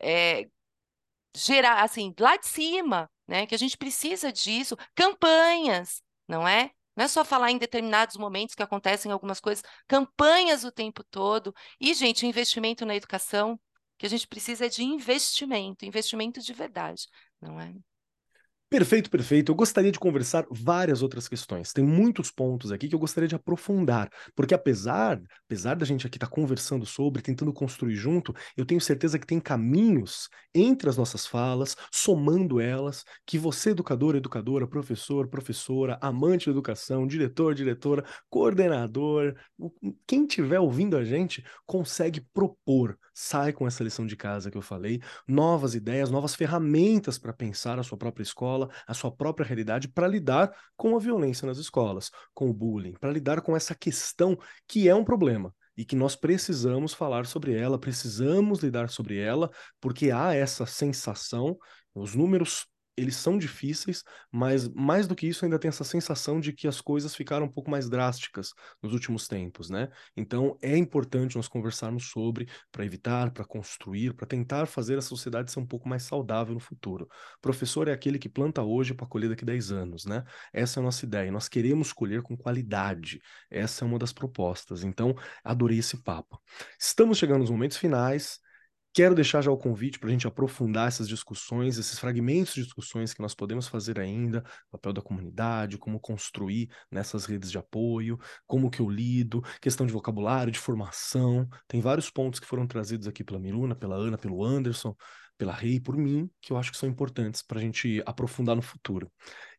é, gerar, assim, lá de cima, né? Que a gente precisa disso. Campanhas, não é? Não é só falar em determinados momentos que acontecem algumas coisas, campanhas o tempo todo. E, gente, investimento na educação, que a gente precisa é de investimento, investimento de verdade, não é? Perfeito, perfeito. Eu gostaria de conversar várias outras questões. Tem muitos pontos aqui que eu gostaria de aprofundar, porque apesar, apesar da gente aqui estar tá conversando sobre, tentando construir junto, eu tenho certeza que tem caminhos entre as nossas falas, somando elas, que você, educador, educadora, professor, professora, amante da educação, diretor, diretora, coordenador, quem estiver ouvindo a gente, consegue propor. Sai com essa lição de casa que eu falei, novas ideias, novas ferramentas para pensar a sua própria escola escola, a sua própria realidade para lidar com a violência nas escolas, com o bullying, para lidar com essa questão que é um problema e que nós precisamos falar sobre ela, precisamos lidar sobre ela, porque há essa sensação, os números eles são difíceis, mas mais do que isso, ainda tem essa sensação de que as coisas ficaram um pouco mais drásticas nos últimos tempos, né? Então é importante nós conversarmos sobre para evitar, para construir, para tentar fazer a sociedade ser um pouco mais saudável no futuro. O professor é aquele que planta hoje para colher daqui a 10 anos, né? Essa é a nossa ideia. Nós queremos colher com qualidade. Essa é uma das propostas. Então, adorei esse papo. Estamos chegando nos momentos finais. Quero deixar já o convite para a gente aprofundar essas discussões, esses fragmentos de discussões que nós podemos fazer ainda, papel da comunidade, como construir nessas redes de apoio, como que eu lido, questão de vocabulário, de formação. Tem vários pontos que foram trazidos aqui pela Miruna, pela Ana, pelo Anderson, pela Rei, por mim, que eu acho que são importantes para a gente aprofundar no futuro.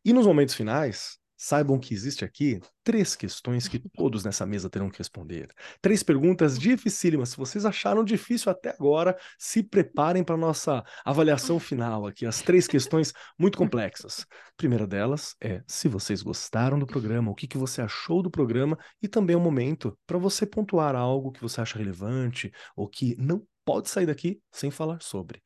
E nos momentos finais, Saibam que existe aqui três questões que todos nessa mesa terão que responder. Três perguntas dificílimas. Se vocês acharam difícil até agora, se preparem para a nossa avaliação final aqui. As três questões muito complexas. A primeira delas é se vocês gostaram do programa, o que, que você achou do programa e também é um momento para você pontuar algo que você acha relevante ou que não pode sair daqui sem falar sobre.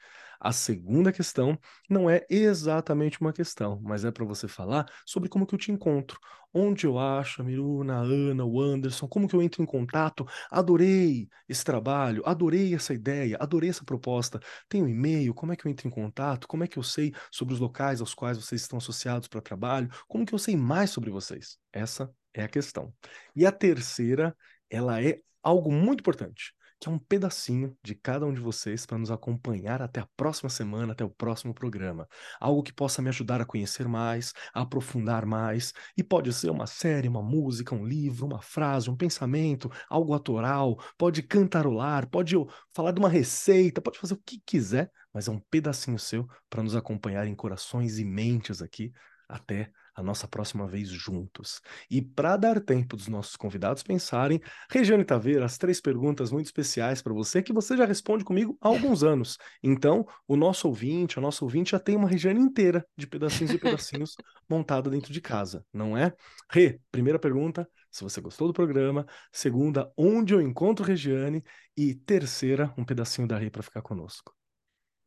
A segunda questão não é exatamente uma questão, mas é para você falar sobre como que eu te encontro, onde eu acho a Miruna, a Ana, o Anderson, como que eu entro em contato. Adorei esse trabalho, adorei essa ideia, adorei essa proposta. Tem um e-mail, como é que eu entro em contato? Como é que eu sei sobre os locais aos quais vocês estão associados para trabalho? Como que eu sei mais sobre vocês? Essa é a questão. E a terceira, ela é algo muito importante que é um pedacinho de cada um de vocês para nos acompanhar até a próxima semana, até o próximo programa. Algo que possa me ajudar a conhecer mais, a aprofundar mais, e pode ser uma série, uma música, um livro, uma frase, um pensamento, algo atoral, pode cantarolar, pode falar de uma receita, pode fazer o que quiser, mas é um pedacinho seu para nos acompanhar em corações e mentes aqui até a nossa próxima vez juntos. E para dar tempo dos nossos convidados pensarem, Regiane Taveira, as três perguntas muito especiais para você que você já responde comigo há alguns anos. Então, o nosso ouvinte, a nossa ouvinte já tem uma Regiane inteira de pedacinhos e pedacinhos <laughs> montada dentro de casa, não é? Rê, primeira pergunta, se você gostou do programa. Segunda, onde eu encontro Regiane. E terceira, um pedacinho da Rê para ficar conosco.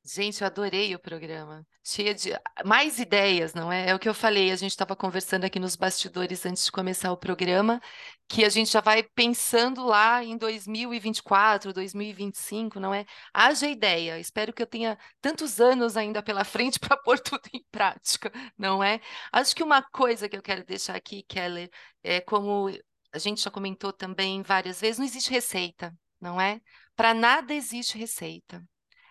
Gente, eu adorei o programa. Cheia de mais ideias, não é? É o que eu falei, a gente estava conversando aqui nos bastidores antes de começar o programa, que a gente já vai pensando lá em 2024, 2025, não é? Haja ideia. Espero que eu tenha tantos anos ainda pela frente <laughs> para pôr tudo em prática, não é? Acho que uma coisa que eu quero deixar aqui, Keller, é como a gente já comentou também várias vezes, não existe receita, não é? Para nada existe receita.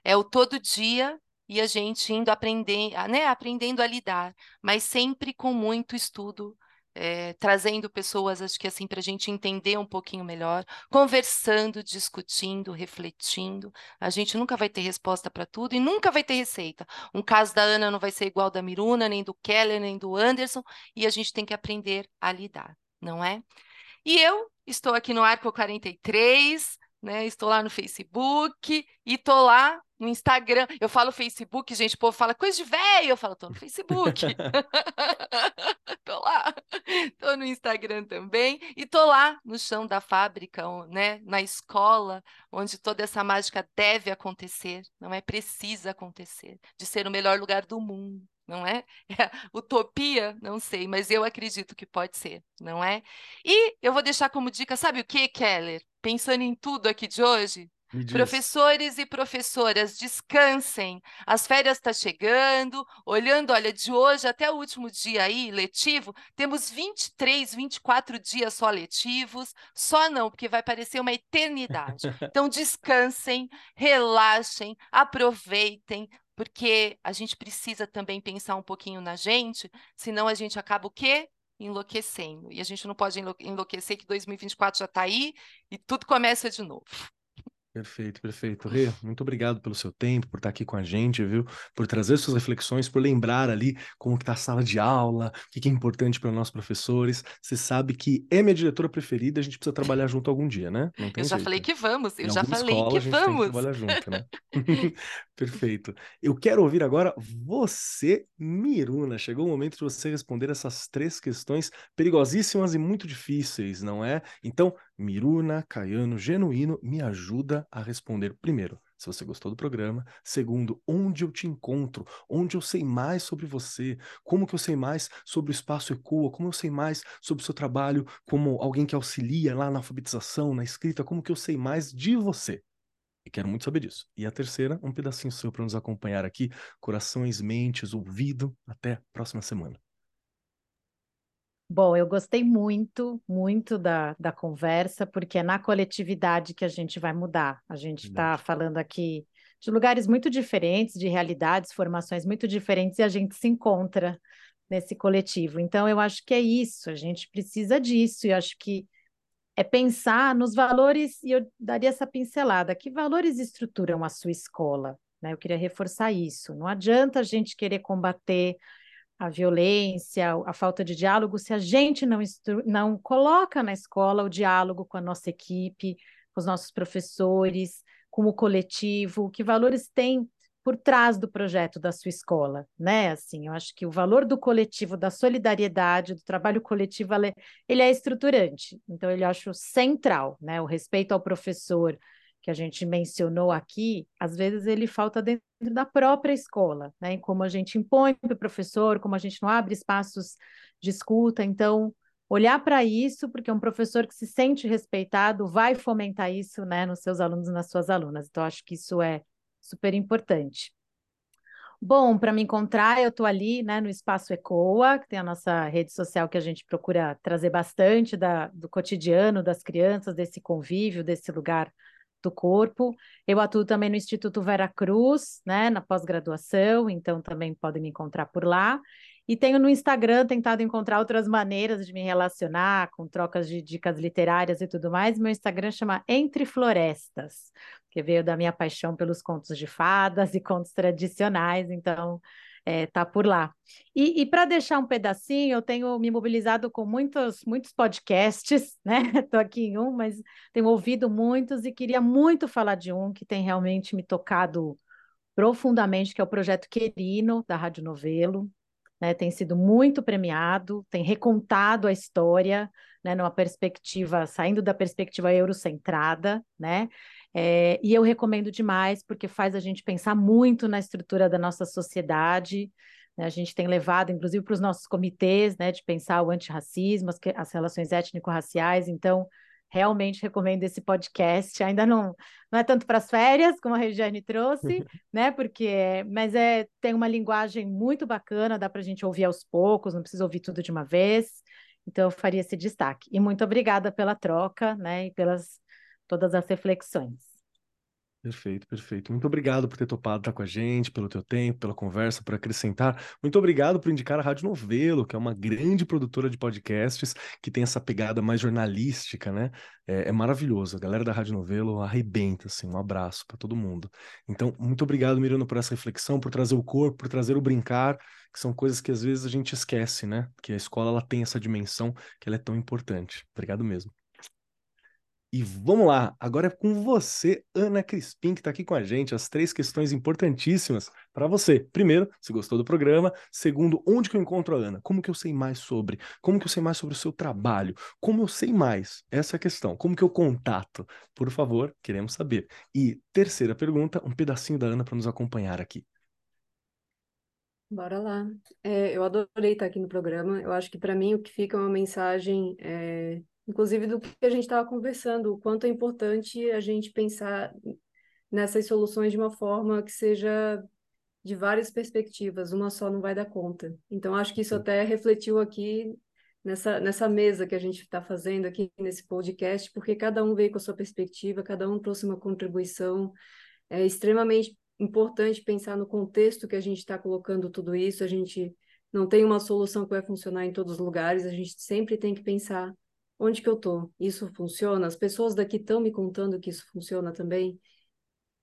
É o todo dia e a gente indo aprender, né, aprendendo a lidar, mas sempre com muito estudo, é, trazendo pessoas, acho que assim, para a gente entender um pouquinho melhor, conversando, discutindo, refletindo. A gente nunca vai ter resposta para tudo e nunca vai ter receita. Um caso da Ana não vai ser igual da Miruna, nem do Keller, nem do Anderson, e a gente tem que aprender a lidar, não é? E eu estou aqui no Arco 43, né? Estou lá no Facebook e estou lá no Instagram. Eu falo Facebook, gente, o povo fala coisa de velho. Eu falo, tô no Facebook. <laughs> tô lá. Tô no Instagram também. E tô lá no chão da fábrica, né? Na escola, onde toda essa mágica deve acontecer, não é? Precisa acontecer, de ser o melhor lugar do mundo não é? é? <laughs> Utopia, não sei, mas eu acredito que pode ser, não é? E eu vou deixar como dica, sabe o que, Keller? Pensando em tudo aqui de hoje, Professores e professoras, descansem. As férias estão tá chegando. Olhando, olha, de hoje até o último dia aí, letivo, temos 23, 24 dias só letivos. Só não, porque vai parecer uma eternidade. <laughs> Então, descansem, relaxem, aproveitem, porque a gente precisa também pensar um pouquinho na gente, senão a gente acaba o quê? Enlouquecendo. E a gente não pode enlouquecer que 2024 já está aí e tudo começa de novo. Perfeito, perfeito. Rê, muito obrigado pelo seu tempo, por estar aqui com a gente, viu? Por trazer suas reflexões, por lembrar ali como está a sala de aula, o que é importante para nós professores. Você sabe que é minha diretora preferida, a gente precisa trabalhar junto algum dia, né? eu já jeito. falei que vamos, eu em já falei escola, que a gente vamos. Tem que trabalhar junto, né? <laughs> <laughs> Perfeito. Eu quero ouvir agora você, Miruna. Chegou o momento de você responder essas três questões perigosíssimas e muito difíceis, não é? Então, Miruna, Caiano, Genuíno, me ajuda a responder primeiro. Se você gostou do programa. Segundo, onde eu te encontro? Onde eu sei mais sobre você? Como que eu sei mais sobre o espaço ECOA? Como eu sei mais sobre o seu trabalho como alguém que auxilia lá na alfabetização, na escrita? Como que eu sei mais de você? E quero muito saber disso. E a terceira, um pedacinho seu para nos acompanhar aqui. Corações, mentes, ouvido. Até a próxima semana. Bom, eu gostei muito, muito da, da conversa, porque é na coletividade que a gente vai mudar. A gente está falando aqui de lugares muito diferentes, de realidades, formações muito diferentes, e a gente se encontra nesse coletivo. Então, eu acho que é isso, a gente precisa disso, e eu acho que é pensar nos valores, e eu daria essa pincelada: que valores estruturam a sua escola? Né? Eu queria reforçar isso. Não adianta a gente querer combater a violência, a falta de diálogo, se a gente não, não coloca na escola o diálogo com a nossa equipe, com os nossos professores, com o coletivo, que valores tem por trás do projeto da sua escola, né? Assim, eu acho que o valor do coletivo, da solidariedade, do trabalho coletivo, ele é estruturante. Então, ele acho central, né? O respeito ao professor, que a gente mencionou aqui, às vezes ele falta dentro da própria escola, né? Como a gente impõe para o professor, como a gente não abre espaços de escuta. Então, olhar para isso, porque um professor que se sente respeitado vai fomentar isso, né, nos seus alunos e nas suas alunas. Então, acho que isso é super importante. Bom, para me encontrar, eu estou ali né, no Espaço Ecoa, que tem a nossa rede social que a gente procura trazer bastante da, do cotidiano das crianças, desse convívio, desse lugar do corpo. Eu atuo também no Instituto Vera Cruz, né, na pós-graduação, então também podem me encontrar por lá. E tenho no Instagram tentado encontrar outras maneiras de me relacionar, com trocas de dicas literárias e tudo mais. Meu Instagram chama Entre Florestas, que veio da minha paixão pelos contos de fadas <laughs> e contos tradicionais. Então, é, tá por lá. E, e para deixar um pedacinho, eu tenho me mobilizado com muitos, muitos podcasts, <laughs> né? Estou aqui em um, mas tenho ouvido muitos e queria muito falar de um que tem realmente me tocado profundamente, que é o projeto Querino, da Rádio Novelo. Né? Tem sido muito premiado, tem recontado a história, né? numa perspectiva, saindo da perspectiva eurocentrada, né? É, e eu recomendo demais, porque faz a gente pensar muito na estrutura da nossa sociedade. Né? A gente tem levado, inclusive, para os nossos comitês, né, de pensar o antirracismo, as, as relações étnico-raciais. Então, realmente recomendo esse podcast. Ainda não, não é tanto para as férias, como a Regiane trouxe, <laughs> né? Porque, mas é tem uma linguagem muito bacana, dá para a gente ouvir aos poucos, não precisa ouvir tudo de uma vez. Então, eu faria esse destaque. E muito obrigada pela troca, né? E pelas todas as reflexões. Perfeito, perfeito. Muito obrigado por ter topado estar com a gente, pelo teu tempo, pela conversa, por acrescentar. Muito obrigado por indicar a Rádio Novelo, que é uma grande produtora de podcasts, que tem essa pegada mais jornalística, né? É, é maravilhoso. A galera da Rádio Novelo arrebenta, assim. Um abraço para todo mundo. Então, muito obrigado, Mirano, por essa reflexão, por trazer o corpo, por trazer o brincar, que são coisas que às vezes a gente esquece, né? Que a escola ela tem essa dimensão que ela é tão importante. Obrigado mesmo. E vamos lá, agora é com você, Ana Crispim, que está aqui com a gente, as três questões importantíssimas para você. Primeiro, se gostou do programa. Segundo, onde que eu encontro a Ana? Como que eu sei mais sobre? Como que eu sei mais sobre o seu trabalho? Como eu sei mais? Essa é a questão. Como que eu contato? Por favor, queremos saber. E terceira pergunta, um pedacinho da Ana para nos acompanhar aqui. Bora lá. É, eu adorei estar aqui no programa. Eu acho que para mim o que fica é uma mensagem é inclusive do que a gente estava conversando, o quanto é importante a gente pensar nessas soluções de uma forma que seja de várias perspectivas, uma só não vai dar conta. Então, acho que isso até refletiu aqui nessa, nessa mesa que a gente está fazendo aqui nesse podcast, porque cada um veio com a sua perspectiva, cada um trouxe uma contribuição. É extremamente importante pensar no contexto que a gente está colocando tudo isso. A gente não tem uma solução que vai funcionar em todos os lugares, a gente sempre tem que pensar onde que eu tô? Isso funciona? As pessoas daqui estão me contando que isso funciona também?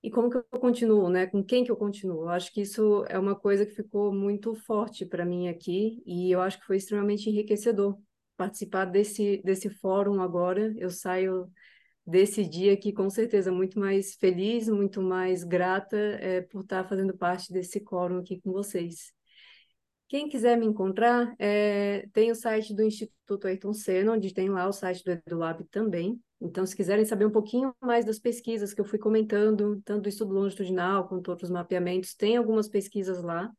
E como que eu continuo, né? Com quem que eu continuo? Eu acho que isso é uma coisa que ficou muito forte para mim aqui e eu acho que foi extremamente enriquecedor participar desse desse fórum agora. Eu saio desse dia aqui com certeza muito mais feliz, muito mais grata é, por estar fazendo parte desse quórum aqui com vocês. Quem quiser me encontrar, é, tem o site do Instituto Ayrton Senna, onde tem lá o site do EduLab também. Então, se quiserem saber um pouquinho mais das pesquisas que eu fui comentando, tanto do estudo longitudinal quanto outros mapeamentos, tem algumas pesquisas lá.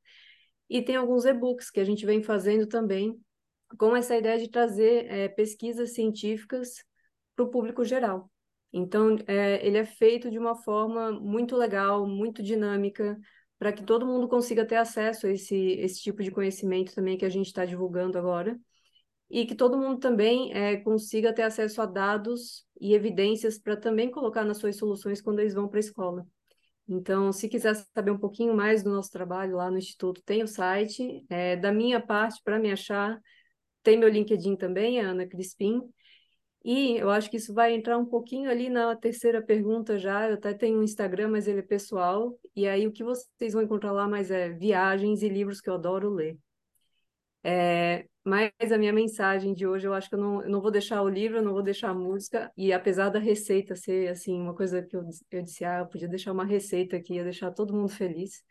E tem alguns e-books que a gente vem fazendo também, com essa ideia de trazer é, pesquisas científicas para o público geral. Então, é, ele é feito de uma forma muito legal, muito dinâmica, para que todo mundo consiga ter acesso a esse, esse tipo de conhecimento também que a gente está divulgando agora, e que todo mundo também é, consiga ter acesso a dados e evidências para também colocar nas suas soluções quando eles vão para a escola. Então, se quiser saber um pouquinho mais do nosso trabalho lá no Instituto, tem o site. É, da minha parte, para me achar, tem meu LinkedIn também, é Ana Crispim. E eu acho que isso vai entrar um pouquinho ali na terceira pergunta já. Eu até tenho um Instagram, mas ele é pessoal. E aí o que vocês vão encontrar lá mais é viagens e livros que eu adoro ler. É, mas a minha mensagem de hoje, eu acho que eu não, eu não vou deixar o livro, eu não vou deixar a música. E apesar da receita ser assim uma coisa que eu, eu disse, ah, eu podia deixar uma receita aqui, ia deixar todo mundo feliz.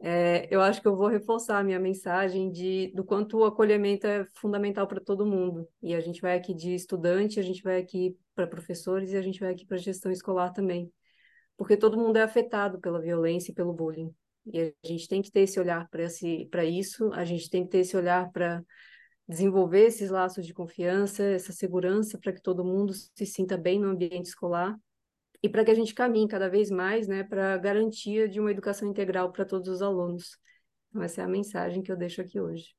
É, eu acho que eu vou reforçar a minha mensagem de, do quanto o acolhimento é fundamental para todo mundo. E a gente vai aqui de estudante, a gente vai aqui para professores e a gente vai aqui para gestão escolar também. Porque todo mundo é afetado pela violência e pelo bullying. E a gente tem que ter esse olhar para isso, a gente tem que ter esse olhar para desenvolver esses laços de confiança, essa segurança para que todo mundo se sinta bem no ambiente escolar e para que a gente caminhe cada vez mais né, para a garantia de uma educação integral para todos os alunos. Então, essa é a mensagem que eu deixo aqui hoje.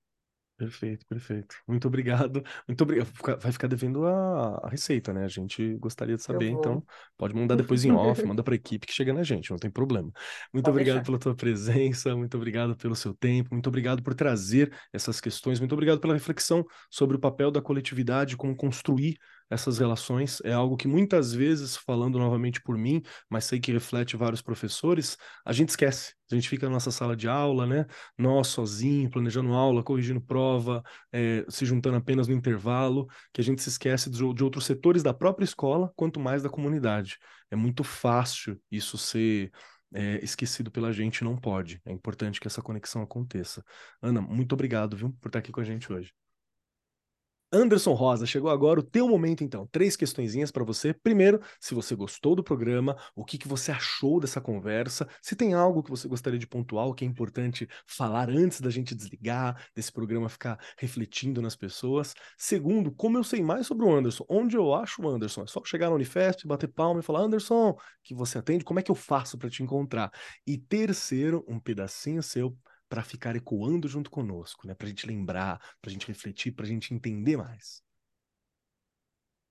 Perfeito, perfeito. Muito obrigado. Muito obrigado. Vai ficar devendo a, a receita, né? A gente gostaria de saber, então pode mandar depois em off, <laughs> manda para a equipe que chega na gente, não tem problema. Muito pode obrigado deixar. pela tua presença, muito obrigado pelo seu tempo, muito obrigado por trazer essas questões, muito obrigado pela reflexão sobre o papel da coletividade, como construir essas relações. É algo que muitas vezes, falando novamente por mim, mas sei que reflete vários professores, a gente esquece. A gente fica na nossa sala de aula, né? Nós sozinho, planejando aula, corrigindo prova, é, se juntando apenas no intervalo, que a gente se esquece de, de outros setores da própria escola, quanto mais da comunidade. É muito fácil isso ser é, esquecido pela gente, não pode. É importante que essa conexão aconteça. Ana, muito obrigado, viu, por estar aqui com a gente hoje. Anderson Rosa, chegou agora o teu momento então. Três questõezinhas para você. Primeiro, se você gostou do programa, o que, que você achou dessa conversa, se tem algo que você gostaria de pontuar, que é importante falar antes da gente desligar, desse programa ficar refletindo nas pessoas. Segundo, como eu sei mais sobre o Anderson, onde eu acho o Anderson? É só chegar na Unifest, bater palma e falar, Anderson, que você atende, como é que eu faço para te encontrar? E terceiro, um pedacinho seu para ficar ecoando junto conosco, né? Para a gente lembrar, para a gente refletir, para a gente entender mais.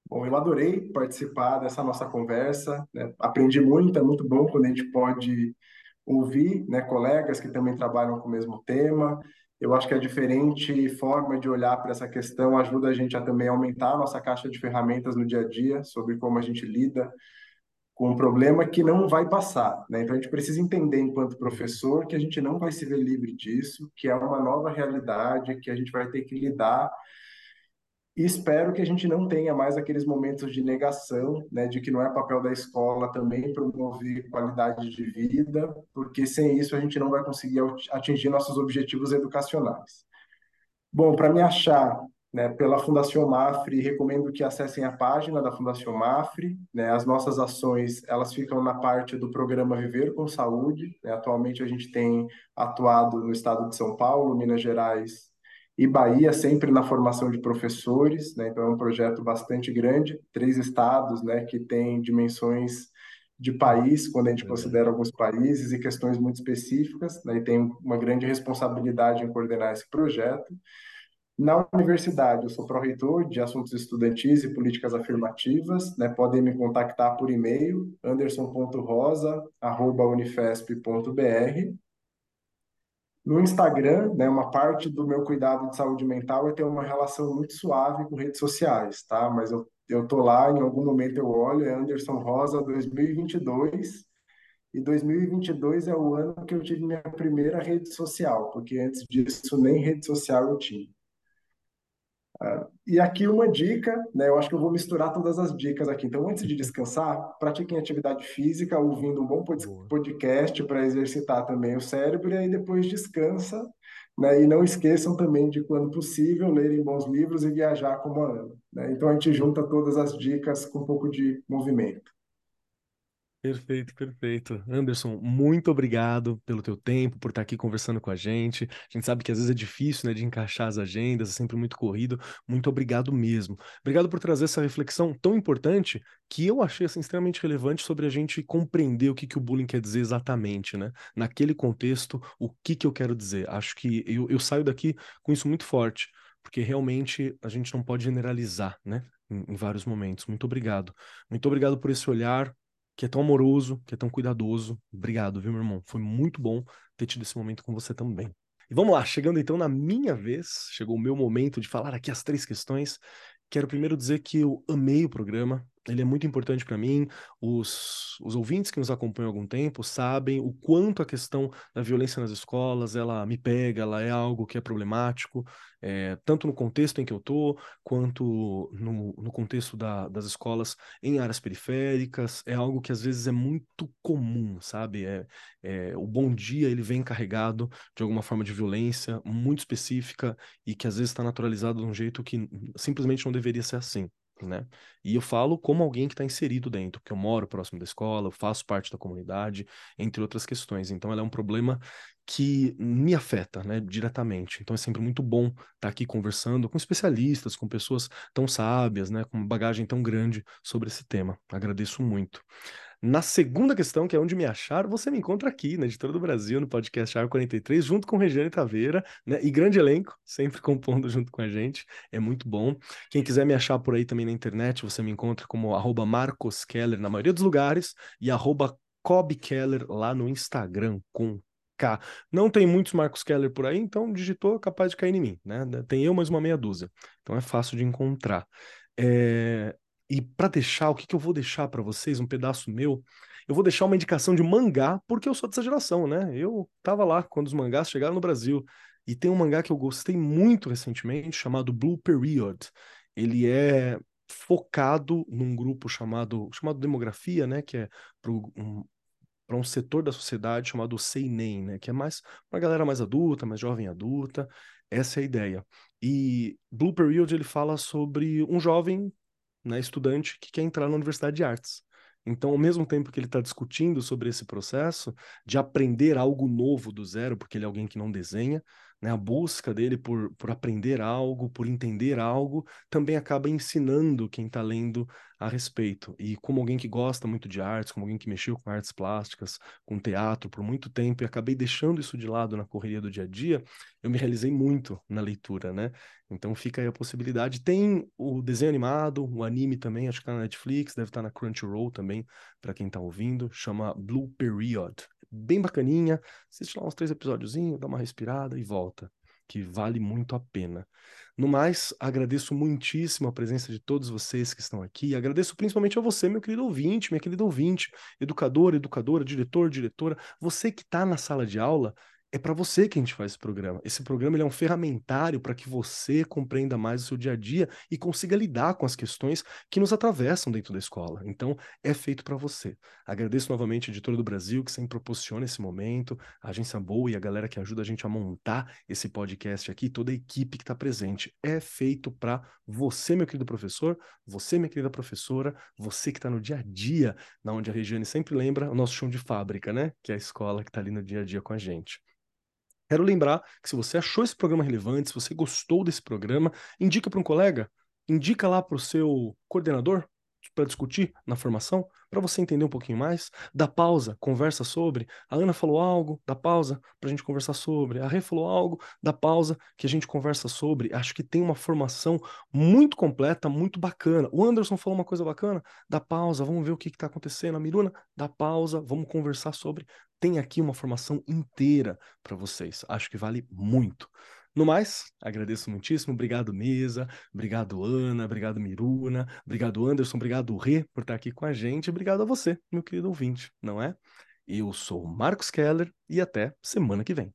Bom, eu adorei participar dessa nossa conversa, né? aprendi muito, é muito bom quando a gente pode ouvir né, colegas que também trabalham com o mesmo tema. Eu acho que a diferente forma de olhar para essa questão ajuda a gente a também aumentar a nossa caixa de ferramentas no dia a dia, sobre como a gente lida com um problema que não vai passar. Né? Então a gente precisa entender, enquanto professor, que a gente não vai se ver livre disso, que é uma nova realidade, que a gente vai ter que lidar. E espero que a gente não tenha mais aqueles momentos de negação, né, de que não é papel da escola também promover qualidade de vida, porque sem isso a gente não vai conseguir atingir nossos objetivos educacionais. Bom, para me achar né, pela Fundação Mafre, recomendo que acessem a página da Fundação Mafre. Né, as nossas ações elas ficam na parte do programa Viver com Saúde. Né, atualmente a gente tem atuado no estado de São Paulo, Minas Gerais e Bahia, sempre na formação de professores. Né, então é um projeto bastante grande, três estados né, que têm dimensões de país, quando a gente considera alguns países e questões muito específicas, né, e tem uma grande responsabilidade em coordenar esse projeto. Na universidade, eu sou pró-reitor de assuntos estudantis e políticas afirmativas, né? Podem me contactar por e-mail, anderson.rosa@unifesp.br. No Instagram, né, uma parte do meu cuidado de saúde mental é ter uma relação muito suave com redes sociais, tá? Mas eu eu tô lá, em algum momento eu olho, é Anderson Rosa 2022, e 2022 é o ano que eu tive minha primeira rede social, porque antes disso nem rede social eu tinha. Uh, e aqui uma dica, né? Eu acho que eu vou misturar todas as dicas aqui. Então, antes de descansar, pratiquem atividade física, ouvindo um bom podcast para exercitar também o cérebro, e aí depois descansa, né? E não esqueçam também de, quando possível, lerem bons livros e viajar como a Ana. Né? Então, a gente junta todas as dicas com um pouco de movimento. Perfeito, perfeito. Anderson, muito obrigado pelo teu tempo, por estar aqui conversando com a gente. A gente sabe que às vezes é difícil, né, de encaixar as agendas, é sempre muito corrido. Muito obrigado mesmo. Obrigado por trazer essa reflexão tão importante que eu achei assim, extremamente relevante sobre a gente compreender o que, que o bullying quer dizer exatamente, né? Naquele contexto, o que, que eu quero dizer. Acho que eu, eu saio daqui com isso muito forte, porque realmente a gente não pode generalizar, né? Em, em vários momentos. Muito obrigado. Muito obrigado por esse olhar, que é tão amoroso, que é tão cuidadoso. Obrigado, viu, meu irmão? Foi muito bom ter tido esse momento com você também. E vamos lá, chegando então na minha vez, chegou o meu momento de falar aqui as três questões. Quero primeiro dizer que eu amei o programa, ele é muito importante para mim. Os, os ouvintes que nos acompanham há algum tempo sabem o quanto a questão da violência nas escolas ela me pega, ela é algo que é problemático, é, tanto no contexto em que eu estou, quanto no, no contexto da, das escolas em áreas periféricas. É algo que às vezes é muito comum, sabe? É, é, o bom dia ele vem carregado de alguma forma de violência muito específica e que às vezes está naturalizado de um jeito que simplesmente não deveria ser assim né? E eu falo como alguém que está inserido dentro, porque eu moro próximo da escola, eu faço parte da comunidade, entre outras questões. Então, ela é um problema que me afeta, né, diretamente. Então, é sempre muito bom estar tá aqui conversando com especialistas, com pessoas tão sábias, né, com bagagem tão grande sobre esse tema. Agradeço muito. Na segunda questão, que é onde me achar, você me encontra aqui, na Editora do Brasil, no podcast Ar 43, junto com Regiane Taveira, né? E grande elenco, sempre <laughs> compondo junto com a gente. É muito bom. Quem quiser me achar por aí também na internet, você me encontra como arroba Marcos Keller na maioria dos lugares e arroba Keller lá no Instagram com K. Não tem muitos Marcos Keller por aí, então digitou, capaz de cair em mim, né? Tem eu mais uma meia dúzia. Então é fácil de encontrar. É... E para deixar, o que, que eu vou deixar para vocês, um pedaço meu, eu vou deixar uma indicação de mangá, porque eu sou dessa geração, né? Eu tava lá quando os mangás chegaram no Brasil. E tem um mangá que eu gostei muito recentemente, chamado Blue Period. Ele é focado num grupo chamado, chamado demografia, né? Que é para um, um setor da sociedade chamado Seinen, né? Que é mais uma galera mais adulta, mais jovem adulta. Essa é a ideia. E Blue Period ele fala sobre um jovem, né, estudante que quer entrar na Universidade de Artes. Então, ao mesmo tempo que ele está discutindo sobre esse processo de aprender algo novo do zero, porque ele é alguém que não desenha, né, a busca dele por, por aprender algo, por entender algo, também acaba ensinando quem está lendo a respeito. E como alguém que gosta muito de artes, como alguém que mexeu com artes plásticas, com teatro por muito tempo, e acabei deixando isso de lado na correria do dia a dia, eu me realizei muito na leitura, né? Então fica aí a possibilidade. Tem o desenho animado, o anime também, acho que tá na Netflix, deve estar tá na Crunchyroll também, para quem está ouvindo, chama Blue Period bem bacaninha. Assiste lá uns três episódiozinhos, dá uma respirada e volta, que vale muito a pena. No mais, agradeço muitíssimo a presença de todos vocês que estão aqui. Agradeço principalmente a você, meu querido ouvinte, minha querida ouvinte, educador, educadora, diretor, diretora, você que está na sala de aula é para você que a gente faz esse programa. Esse programa é um ferramentário para que você compreenda mais o seu dia a dia e consiga lidar com as questões que nos atravessam dentro da escola. Então, é feito para você. Agradeço novamente a Editora do Brasil, que sempre proporciona esse momento, a Agência Boa e a galera que ajuda a gente a montar esse podcast aqui, toda a equipe que está presente. É feito para você, meu querido professor, você, minha querida professora, você que está no dia a dia, na onde a Regiane sempre lembra o nosso chão de fábrica, né? Que é a escola que está ali no dia a dia com a gente. Quero lembrar que se você achou esse programa relevante, se você gostou desse programa, indica para um colega, indica lá para o seu coordenador para discutir na formação, para você entender um pouquinho mais. Dá pausa, conversa sobre. A Ana falou algo, dá pausa para a gente conversar sobre. A Rê falou algo, dá pausa que a gente conversa sobre. Acho que tem uma formação muito completa, muito bacana. O Anderson falou uma coisa bacana, dá pausa, vamos ver o que está acontecendo. A Miruna, dá pausa, vamos conversar sobre tem aqui uma formação inteira para vocês. Acho que vale muito. No mais, agradeço muitíssimo. Obrigado, Mesa. Obrigado, Ana. Obrigado, Miruna. Obrigado, Anderson. Obrigado, Rê, por estar aqui com a gente. Obrigado a você, meu querido ouvinte, não é? Eu sou Marcos Keller e até semana que vem.